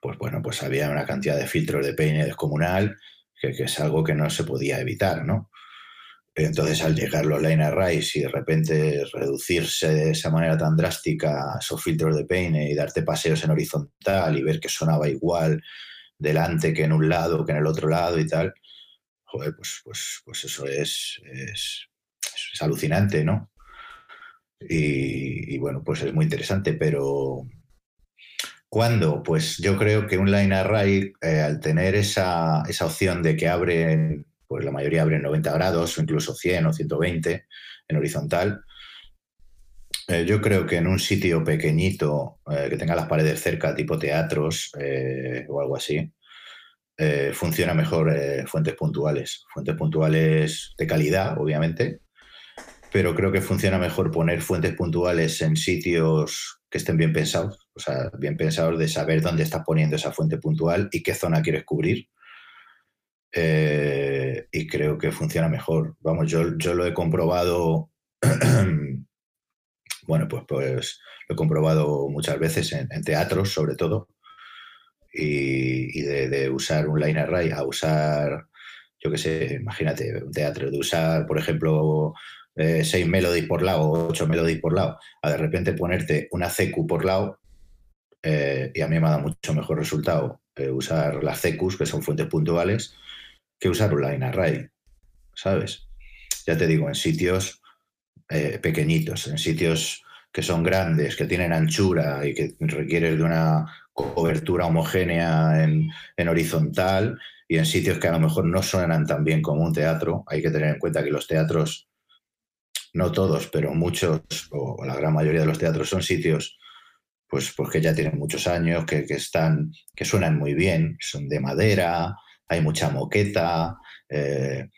pues bueno, pues había una cantidad de filtros de peine descomunal, que, que es algo que no se podía evitar, ¿no? Entonces, al llegar los line arrays y de repente reducirse de esa manera tan drástica esos filtros de peine y darte paseos en horizontal y ver que sonaba igual delante que en un lado que en el otro lado y tal, joder, pues, pues, pues eso es, es, alucinante, ¿no? Y, bueno, pues es muy interesante, pero ¿cuándo? Pues yo creo que un line array, eh, al tener esa, esa opción de que abre pues la mayoría abren 90 grados o incluso 100 o 120 en horizontal. Eh, yo creo que en un sitio pequeñito eh, que tenga las paredes cerca, tipo teatros eh, o algo así, funciona mejor fuentes puntuales. Fuentes puntuales de calidad, obviamente, pero creo que funciona mejor poner fuentes puntuales en sitios que estén bien pensados, o sea, bien pensados de saber dónde estás poniendo esa fuente puntual y qué zona quieres cubrir eh, y creo que funciona mejor. Vamos, yo, yo lo he comprobado, [clears throat] bueno, pues, pues lo he comprobado muchas veces en, teatros, sobre todo, y, de, usar un line array a usar, yo qué sé, imagínate, un teatro, de usar, por ejemplo, eh, seis melodies por lado ocho melodies por lado, a de repente ponerte una CQ por lado, eh, y a mí me ha dado mucho mejor resultado eh, usar las CECUS, que son fuentes puntuales, que usar un line array, ¿sabes? Ya te digo, en sitios eh, pequeñitos, en sitios que son grandes, que tienen anchura y que requieren de una cobertura homogénea en, en, horizontal y en sitios que a lo mejor no suenan tan bien como un teatro. Hay que tener en cuenta que los teatros, no todos, pero muchos, o la gran mayoría de los teatros son sitios pues, pues que ya tienen muchos años, que, están, que suenan muy bien, son de madera, hay mucha moqueta, eh,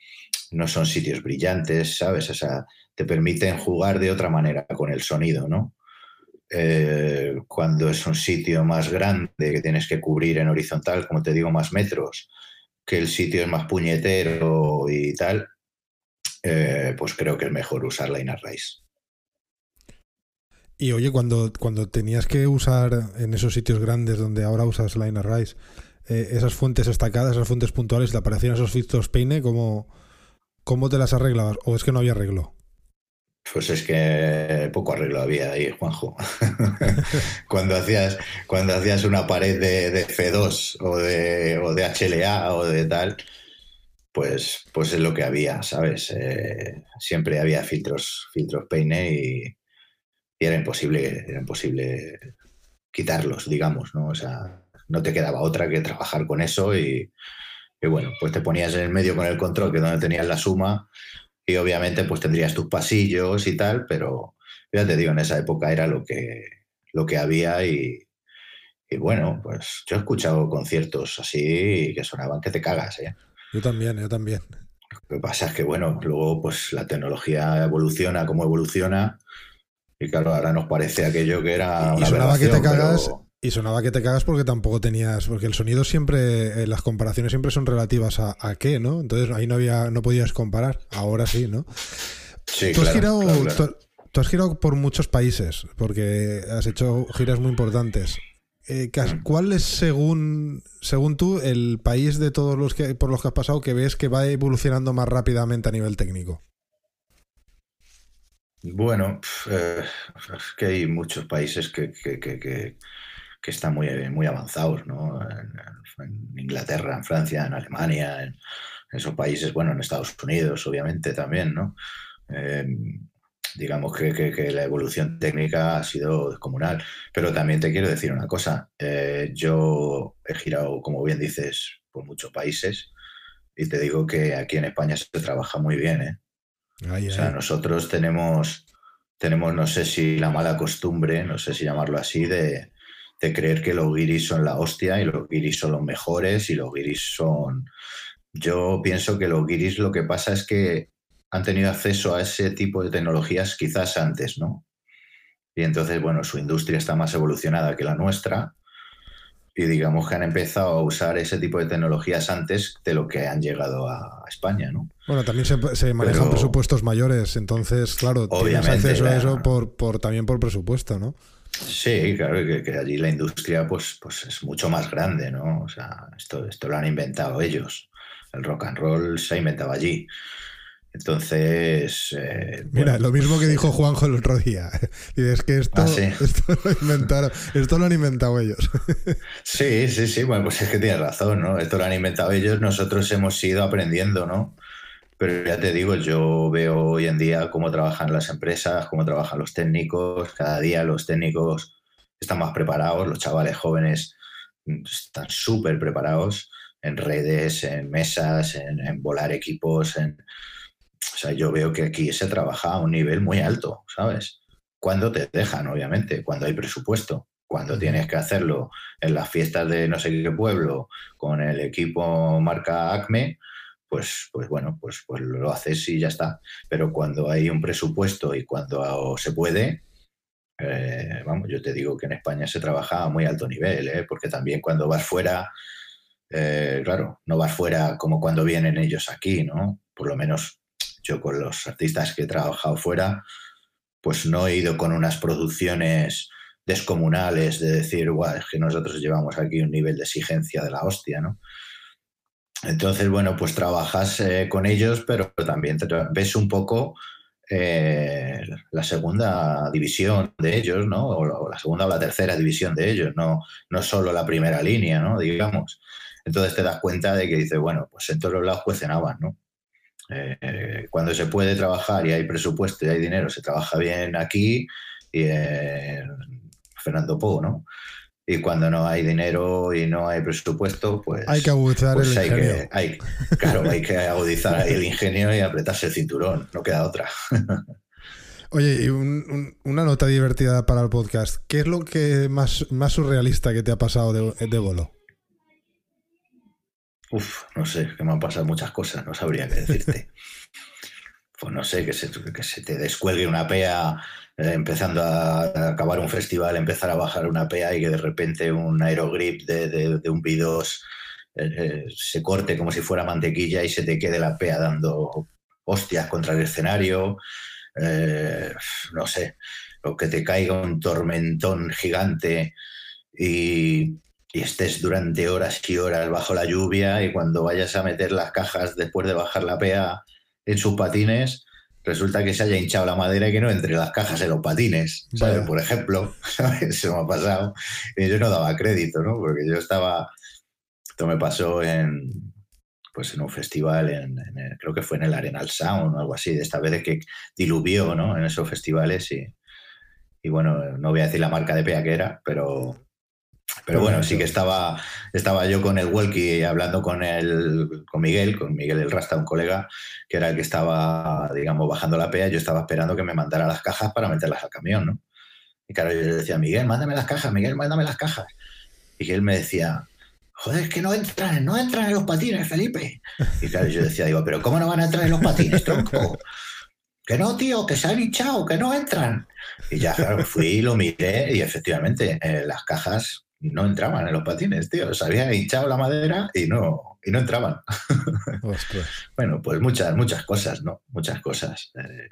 no son sitios brillantes, ¿sabes? O sea, te permiten jugar de otra manera con el sonido, ¿no? Eh, cuando es un sitio más grande que tienes que cubrir en horizontal, como te digo, más metros, que el sitio es más puñetero y tal, eh, pues creo que es mejor usar la inner race. Y oye, cuando, cuando tenías que usar en esos sitios grandes donde ahora usas Line Rise, eh, esas fuentes estacadas, esas fuentes puntuales, ¿te aparecían esos filtros peine? ¿cómo, ¿Cómo te las arreglabas? ¿O es que no había arreglo? Pues es que poco arreglo había ahí, Juanjo. [laughs] cuando, hacías, cuando hacías una pared de, F2 o de, o de HLA o de tal, pues, pues es lo que había, ¿sabes? Eh, siempre había filtros, filtros peine y, y era imposible, era imposible quitarlos, digamos, ¿no? O sea, no te quedaba otra que trabajar con eso y, bueno, pues te ponías en el medio con el control, que es donde tenías la suma, y obviamente pues tendrías tus pasillos y tal, pero ya te digo, en esa época era lo que, lo que había y, y bueno, pues yo he escuchado conciertos así que sonaban que te cagas, ¿eh? Yo también, yo también. Lo que pasa es que, bueno, luego pues la tecnología evoluciona como evoluciona y claro, ahora nos parece aquello que era. y sonaba que te cagas. Y sonaba que te cagas porque tampoco tenías. Porque el sonido siempre. Eh, las comparaciones siempre son relativas a, qué, ¿no? Entonces ahí no había. no podías comparar. Ahora sí, ¿no? Sí, tú, has girado, Tú, has girado por muchos países. Porque has hecho giras muy importantes. Eh, mm. ¿Cuál es, según, según tú, el país de todos los que por los que has pasado que ves que va evolucionando más rápidamente a nivel técnico? Bueno, eh, es que hay muchos países que, están muy, muy avanzados, ¿no? En, Inglaterra, en Francia, en Alemania, en, esos países, bueno, en Estados Unidos, obviamente también, ¿no? Em, digamos que, la evolución técnica ha sido descomunal. Pero también te quiero decir una cosa. Eh, yo he girado, como bien dices, por muchos países y te digo que aquí en España se trabaja muy bien, ¿eh? o sea, nosotros tenemos, tenemos, no sé si la mala costumbre, no sé si llamarlo así, de, creer que los guiris son la hostia y los guiris son los mejores y los guiris son... Yo pienso que los guiris lo que pasa es que han tenido acceso a ese tipo de tecnologías quizás antes, ¿no? Y entonces, bueno, su industria está más evolucionada que la nuestra y digamos que han empezado a usar ese tipo de tecnologías antes de lo que han llegado a España, ¿no? Bueno, también se, manejan presupuestos mayores, entonces, claro, tienes acceso a eso por, por, también por presupuesto, ¿no? Sí, claro, que, allí la industria pues, pues es mucho más grande, ¿no? O sea, esto, esto lo han inventado ellos. El rock and roll se ha inventado allí. Entonces. Eh, Mira, lo mismo que dijo Juanjo el otro día. [laughs] Y es que esto, ah, esto, lo inventaron, esto lo han inventado ellos. [laughs] Sí, sí, sí. Bueno, pues es que tienes razón, ¿no? Esto lo han inventado ellos, nosotros hemos ido aprendiendo, ¿no? Pero ya te digo, yo veo hoy en día cómo trabajan las empresas, cómo trabajan los técnicos. Cada día los técnicos están más preparados, los chavales jóvenes están súper preparados en redes, en mesas, en volar equipos, en o sea, yo veo que aquí se trabaja a un nivel muy alto, ¿sabes? Cuando te dejan, obviamente, cuando hay presupuesto, cuando tienes que hacerlo en las fiestas de no sé qué pueblo con el equipo marca Acme, pues, pues bueno, pues, pues lo haces y ya está. Pero cuando hay un presupuesto y cuando se puede, eh, vamos, yo te digo que en España se trabaja a muy alto nivel, ¿eh? porque también cuando vas fuera, eh, claro, no vas fuera como cuando vienen ellos aquí, ¿no? Por lo menos yo con los artistas que he trabajado fuera, pues no he ido con unas producciones descomunales de decir, guau, es que nosotros llevamos aquí un nivel de exigencia de la hostia, ¿no? Entonces, bueno, pues trabajas eh, con ellos, pero también ves un poco eh, la segunda división de ellos, ¿no? O la segunda o la tercera división de ellos, no, no solo la primera línea, ¿no? Digamos. Entonces te das cuenta de que dices, bueno, pues en todos los lados cuecen ¿no? Eh, cuando se puede trabajar y hay presupuesto y hay dinero, se trabaja bien aquí y en Fernando Po, ¿no? Y cuando no hay dinero y no hay presupuesto, pues hay que agudizar pues el ingenio. Que, hay, claro, hay que agudizar el ingenio y apretarse el cinturón, no queda otra. Oye, y una nota divertida para el podcast. ¿Qué es lo que más, más surrealista que te ha pasado de, de bolo? Uf, no sé, que me han pasado muchas cosas, no sabría qué decirte. [laughs] pues no sé, que se, que se te descuelgue una pea eh, empezando a, acabar un festival, empezar a bajar una PA y que de repente un aerogrip de, un B2 eh, eh, se corte como si fuera mantequilla y se te quede la PA dando hostias contra el escenario. no sé, o que te caiga un tormentón gigante y, y estés durante horas y horas bajo la lluvia y cuando vayas a meter las cajas después de bajar la PA en sus patines, resulta que se haya hinchado la madera y que no entre las cajas en los patines, ¿sabes? Por ejemplo, [laughs] ¿sabes? Se me ha pasado. Y yo no daba crédito, ¿no? Porque yo estaba... Esto me pasó en, pues en un festival, en, creo que fue en el Arenal Sound o algo así, de esta vez que diluvió, ¿no? En esos festivales y, y bueno, no voy a decir la marca de pea que era, pero pero bueno, sí que estaba, estaba yo con el walkie hablando con, el, con Miguel, con Miguel el Rasta, un colega, que era el que estaba, digamos, bajando la pea. Yo estaba esperando que me mandara las cajas para meterlas al camión, ¿no? Y claro, yo le decía, Miguel, mándame las cajas, Miguel, mándame las cajas. Y él me decía, joder, es que no entran, no entran en los patines, Felipe. Y claro, yo decía, digo, pero ¿cómo no van a entrar en los patines, tronco? Que no, tío, que se han hinchado, que no entran. Y ya, claro, fui y lo miré y efectivamente eh, las cajas no entraban en los patines, tío. Se había hinchado la madera y no, y no entraban. [laughs] bueno, pues muchas, muchas cosas, ¿no? Muchas cosas. Eh,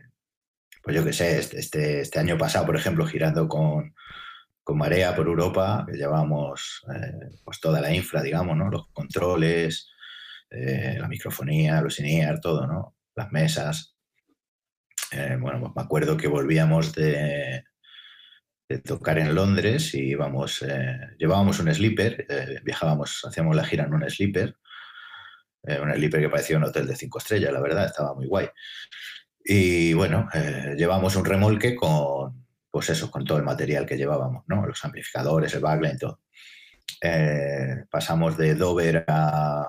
pues yo qué sé, este, este, este, año pasado, por ejemplo, girando con, Marea por Europa, que llevábamos eh, pues toda la infra, digamos, ¿no? Los controles, eh, la microfonía, los in todo, ¿no? Las mesas. bueno, pues me acuerdo que volvíamos de, de tocar en Londres y íbamos, eh, llevábamos un sleeper, eh, viajábamos, hacíamos la gira en un sleeper, eh, un sleeper que parecía un hotel de cinco estrellas, la verdad, estaba muy guay. Y bueno, llevamos un remolque con, pues eso, con todo el material que llevábamos, ¿no? Los amplificadores, el backline, todo. pasamos de Dover a,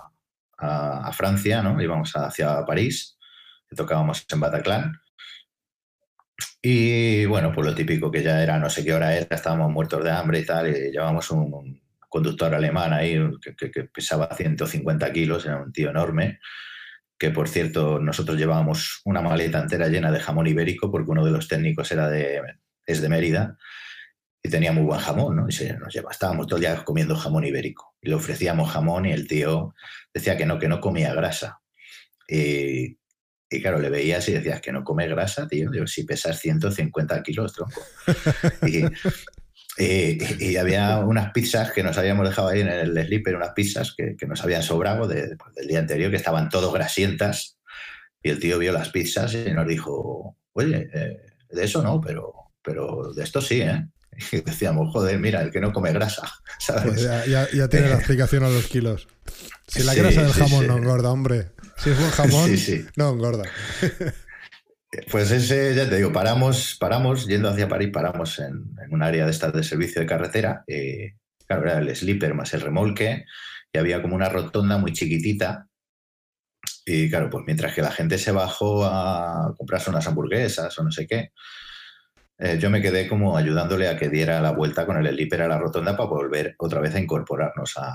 a, a, Francia, ¿no? Íbamos hacia París, tocábamos en Bataclan y bueno, pues lo típico que ya era, no sé qué hora era, estábamos muertos de hambre y tal, y llevábamos un, conductor alemán ahí que, pesaba 150 kilos, era un tío enorme, que por cierto nosotros llevábamos una maleta entera llena de jamón ibérico porque uno de los técnicos era de, es de Mérida y tenía muy buen jamón, ¿no? Y se nos lleva, estábamos todo el día comiendo jamón ibérico y le ofrecíamos jamón y el tío decía que no, que no comía grasa. Y y claro, le veías y decías que no come grasa, tío. Digo, si pesas 150 kilos, tronco. y, había unas pizzas que nos habíamos dejado ahí en el sleeper, unas pizzas que, nos habían sobrado de, del día anterior, que estaban todo grasientas. Y el tío vio las pizzas y nos dijo, oye, eh, de eso no, pero, pero de esto sí, ¿eh? Y [laughs] decíamos, joder, mira, el que no come grasa, [laughs] pues ya, tiene la [laughs] explicación a los kilos. Si la grasa del jamón no engorda, hombre. Si es buen jamón, no engorda. Pues ese, ya te digo, paramos, paramos, yendo hacia París, paramos en, un área de estas de servicio de carretera. Eh, claro, era el sleeper más el remolque, y había como una rotonda muy chiquitita. Y claro, pues mientras que la gente se bajó a comprarse unas hamburguesas o no sé qué, eh, yo me quedé como ayudándole a que diera la vuelta con el sleeper a la rotonda para volver otra vez a incorporarnos a,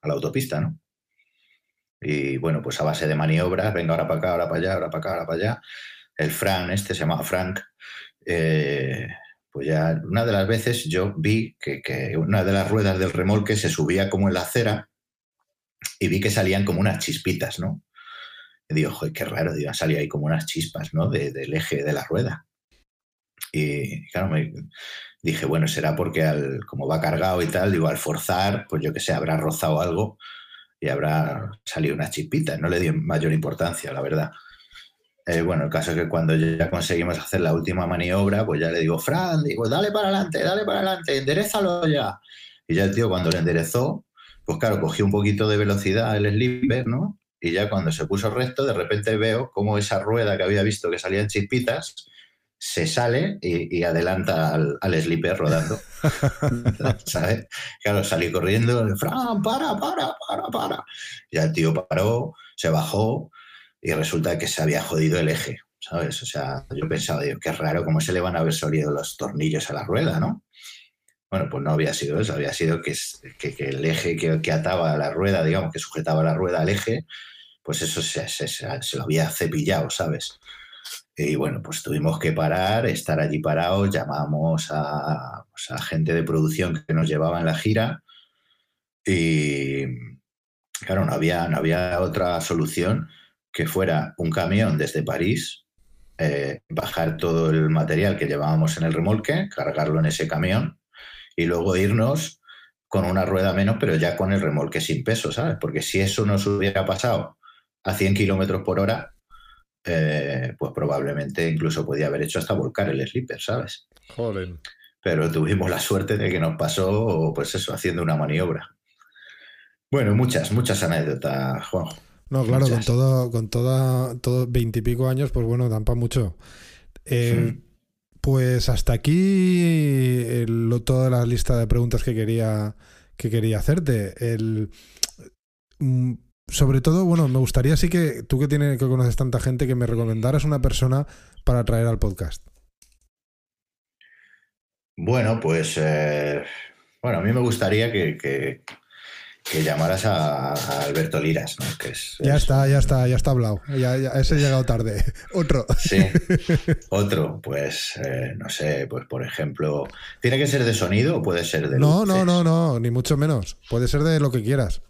a la autopista, ¿no? Y bueno, pues a base de maniobras, venga ahora para acá, ahora para allá, ahora para acá, ahora para allá. El Frank, este se llamaba Frank, eh, pues ya una de las veces yo vi que, una de las ruedas del remolque se subía como en la acera y vi que salían como unas chispitas, ¿no? Y digo, joder, qué raro, digo, salía ahí como unas chispas, ¿no? del eje de la rueda. Y claro, me dije, bueno, será porque al, como va cargado y tal, digo, al forzar, pues yo que sé, habrá rozado algo y habrá salido una chispita. No le dio mayor importancia, la verdad. Eh, bueno, el caso es que cuando ya conseguimos hacer la última maniobra, pues ya le digo, Fran, digo, dale para adelante, dale para adelante, enderezalo ya. Y ya el tío cuando le enderezó, pues claro, cogió un poquito de velocidad el slipper, ¿no? Y ya cuando se puso recto, de repente veo cómo esa rueda que había visto que salían chispitas, se sale y, adelanta al, al, slipper rodando. [laughs] ¿Sabes? Claro, salí corriendo, Fran, para, para, para, para. Ya el tío paró, se bajó, y resulta que se había jodido el eje, ¿sabes? O sea, yo pensaba, digo, qué raro, ¿cómo se le van a haber salido los tornillos a la rueda, no? Bueno, pues no había sido eso, había sido que, que, el eje que, que, ataba la rueda, digamos, que sujetaba la rueda al eje, pues eso se, se, lo había cepillado, ¿sabes? Y bueno, pues tuvimos que parar, estar allí parados, llamamos a, pues a gente de producción que nos llevaba en la gira y claro, no había, no había otra solución que fuera un camión desde París, eh, bajar todo el material que llevábamos en el remolque, cargarlo en ese camión y luego irnos con una rueda menos, pero ya con el remolque sin peso, ¿sabes? Porque si eso nos hubiera pasado a 100 kilómetros por hora, eh, pues probablemente incluso podía haber hecho hasta volcar el slipper, ¿sabes? Joder. Pero tuvimos la suerte de que nos pasó, pues eso, haciendo una maniobra. Bueno, muchas, muchas anécdotas, Juanjo. No, claro, con todo, con toda, todo veintipico años, pues bueno, para mucho. Eh, pues hasta aquí toda la lista de preguntas que quería, que quería hacerte. El, mm, sobre todo, bueno, me gustaría sí que tú que tienes que conoces tanta gente que me recomendaras una persona para traer al podcast. Bueno, pues eh, bueno, a mí me gustaría que, que llamaras a, Alberto Liras, ¿no? Que es, ya está, ya está, ya está hablado. Ya, ese ha llegado tarde. [laughs] Otro. Sí. [laughs] Otro, pues eh, no sé, pues por ejemplo, ¿tiene que ser de sonido o puede ser de No, no, no, no, ni mucho menos. Puede ser de lo que quieras.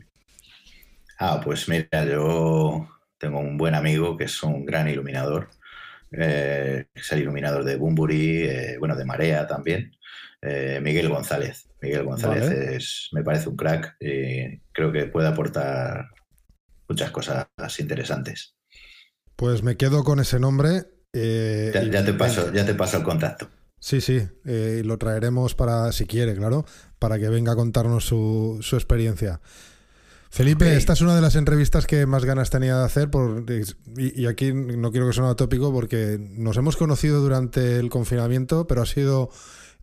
Ah, pues mira, yo tengo un buen amigo que es un gran iluminador. Eh, es el iluminador de Bumburi, eh, bueno, de Marea también. Miguel González. Miguel González me parece un crack y creo que puede aportar muchas cosas interesantes. Pues me quedo con ese nombre. Eh, ya, te paso, ya te paso el contacto. Sí, sí, eh, lo traeremos para, si quiere, claro, para que venga a contarnos su, experiencia. Felipe, esta es una de las entrevistas que más ganas tenía de hacer, por, y, y, aquí no quiero que suene tópico porque nos hemos conocido durante el confinamiento, pero ha sido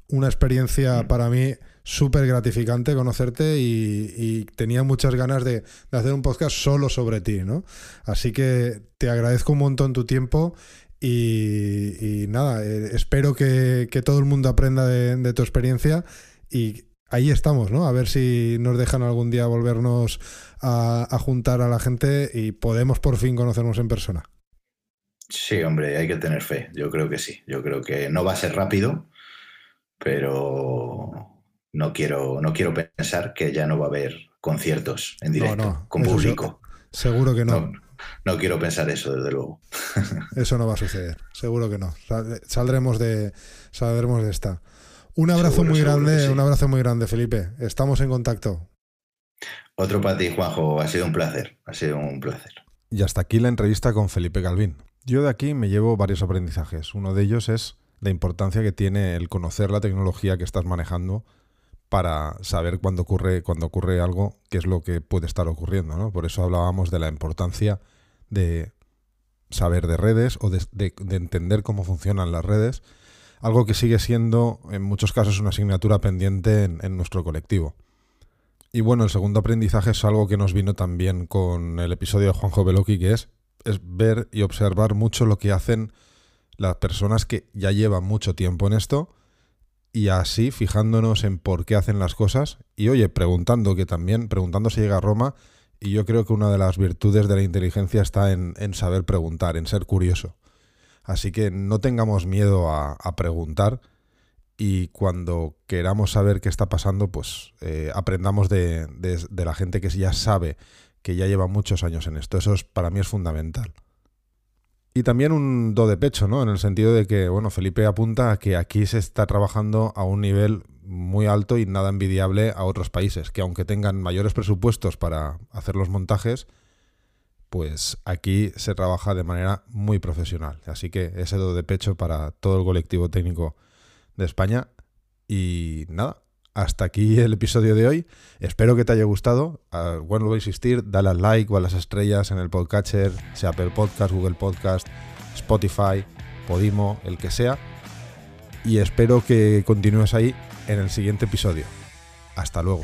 una experiencia mm. para mí súper gratificante conocerte y, tenía muchas ganas de, hacer un podcast solo sobre ti, ¿no? Así que te agradezco un montón tu tiempo y, nada, eh, espero que, todo el mundo aprenda de, tu experiencia y ahí estamos, ¿no? A ver si nos dejan algún día volvernos a, a juntar a la gente y podemos por fin conocernos en persona. Sí, hombre, hay que tener fe. Yo creo que sí. Yo creo que no va a ser rápido, pero no quiero, no quiero pensar que ya no va a haber conciertos en directo con público. seguro que no. no. quiero pensar eso, desde luego. [laughs] Eso no va a suceder, seguro que no. Saldremos de, saldremos de esta. Un abrazo muy grande, un abrazo muy grande, Felipe. Estamos en contacto. Otro para ti, Juanjo. Ha sido un placer. Ha sido un placer. Y hasta aquí la entrevista con Felipe Calvin. Yo de aquí me llevo varios aprendizajes. Uno de ellos es la importancia que tiene el conocer la tecnología que estás manejando para saber cuándo ocurre, cuando ocurre algo, qué es lo que puede estar ocurriendo. ¿no? Por eso hablábamos de la importancia de saber de redes o de, entender cómo funcionan las redes, algo que sigue siendo en muchos casos una asignatura pendiente en, nuestro colectivo. Y bueno, el segundo aprendizaje es algo que nos vino también con el episodio de Juanjo Beloki, que es, es ver y observar mucho lo que hacen las personas que ya llevan mucho tiempo en esto y así fijándonos en por qué hacen las cosas y oye, preguntando que también, preguntando si llega a Roma y yo creo que una de las virtudes de la inteligencia está en, saber preguntar, en ser curioso. Así que no tengamos miedo a, preguntar y cuando queramos saber qué está pasando, pues eh, aprendamos de, la gente que ya sabe, que ya lleva muchos años en esto. Eso es, para mí es fundamental. Y también un do de pecho, ¿no? En el sentido de que, bueno, Felipe apunta a que aquí se está trabajando a un nivel muy alto y nada envidiable a otros países, que aunque tengan mayores presupuestos para hacer los montajes, pues aquí se trabaja de manera muy profesional. Así que ese do de pecho para todo el colectivo técnico de España. Y nada, hasta aquí el episodio de hoy. Espero que te haya gustado. Bueno, a insistir, dale al like o a las estrellas en el podcatcher, sea Apple Podcast, Google Podcast, Spotify, Podimo, el que sea. Y espero que continúes ahí en el siguiente episodio. Hasta luego.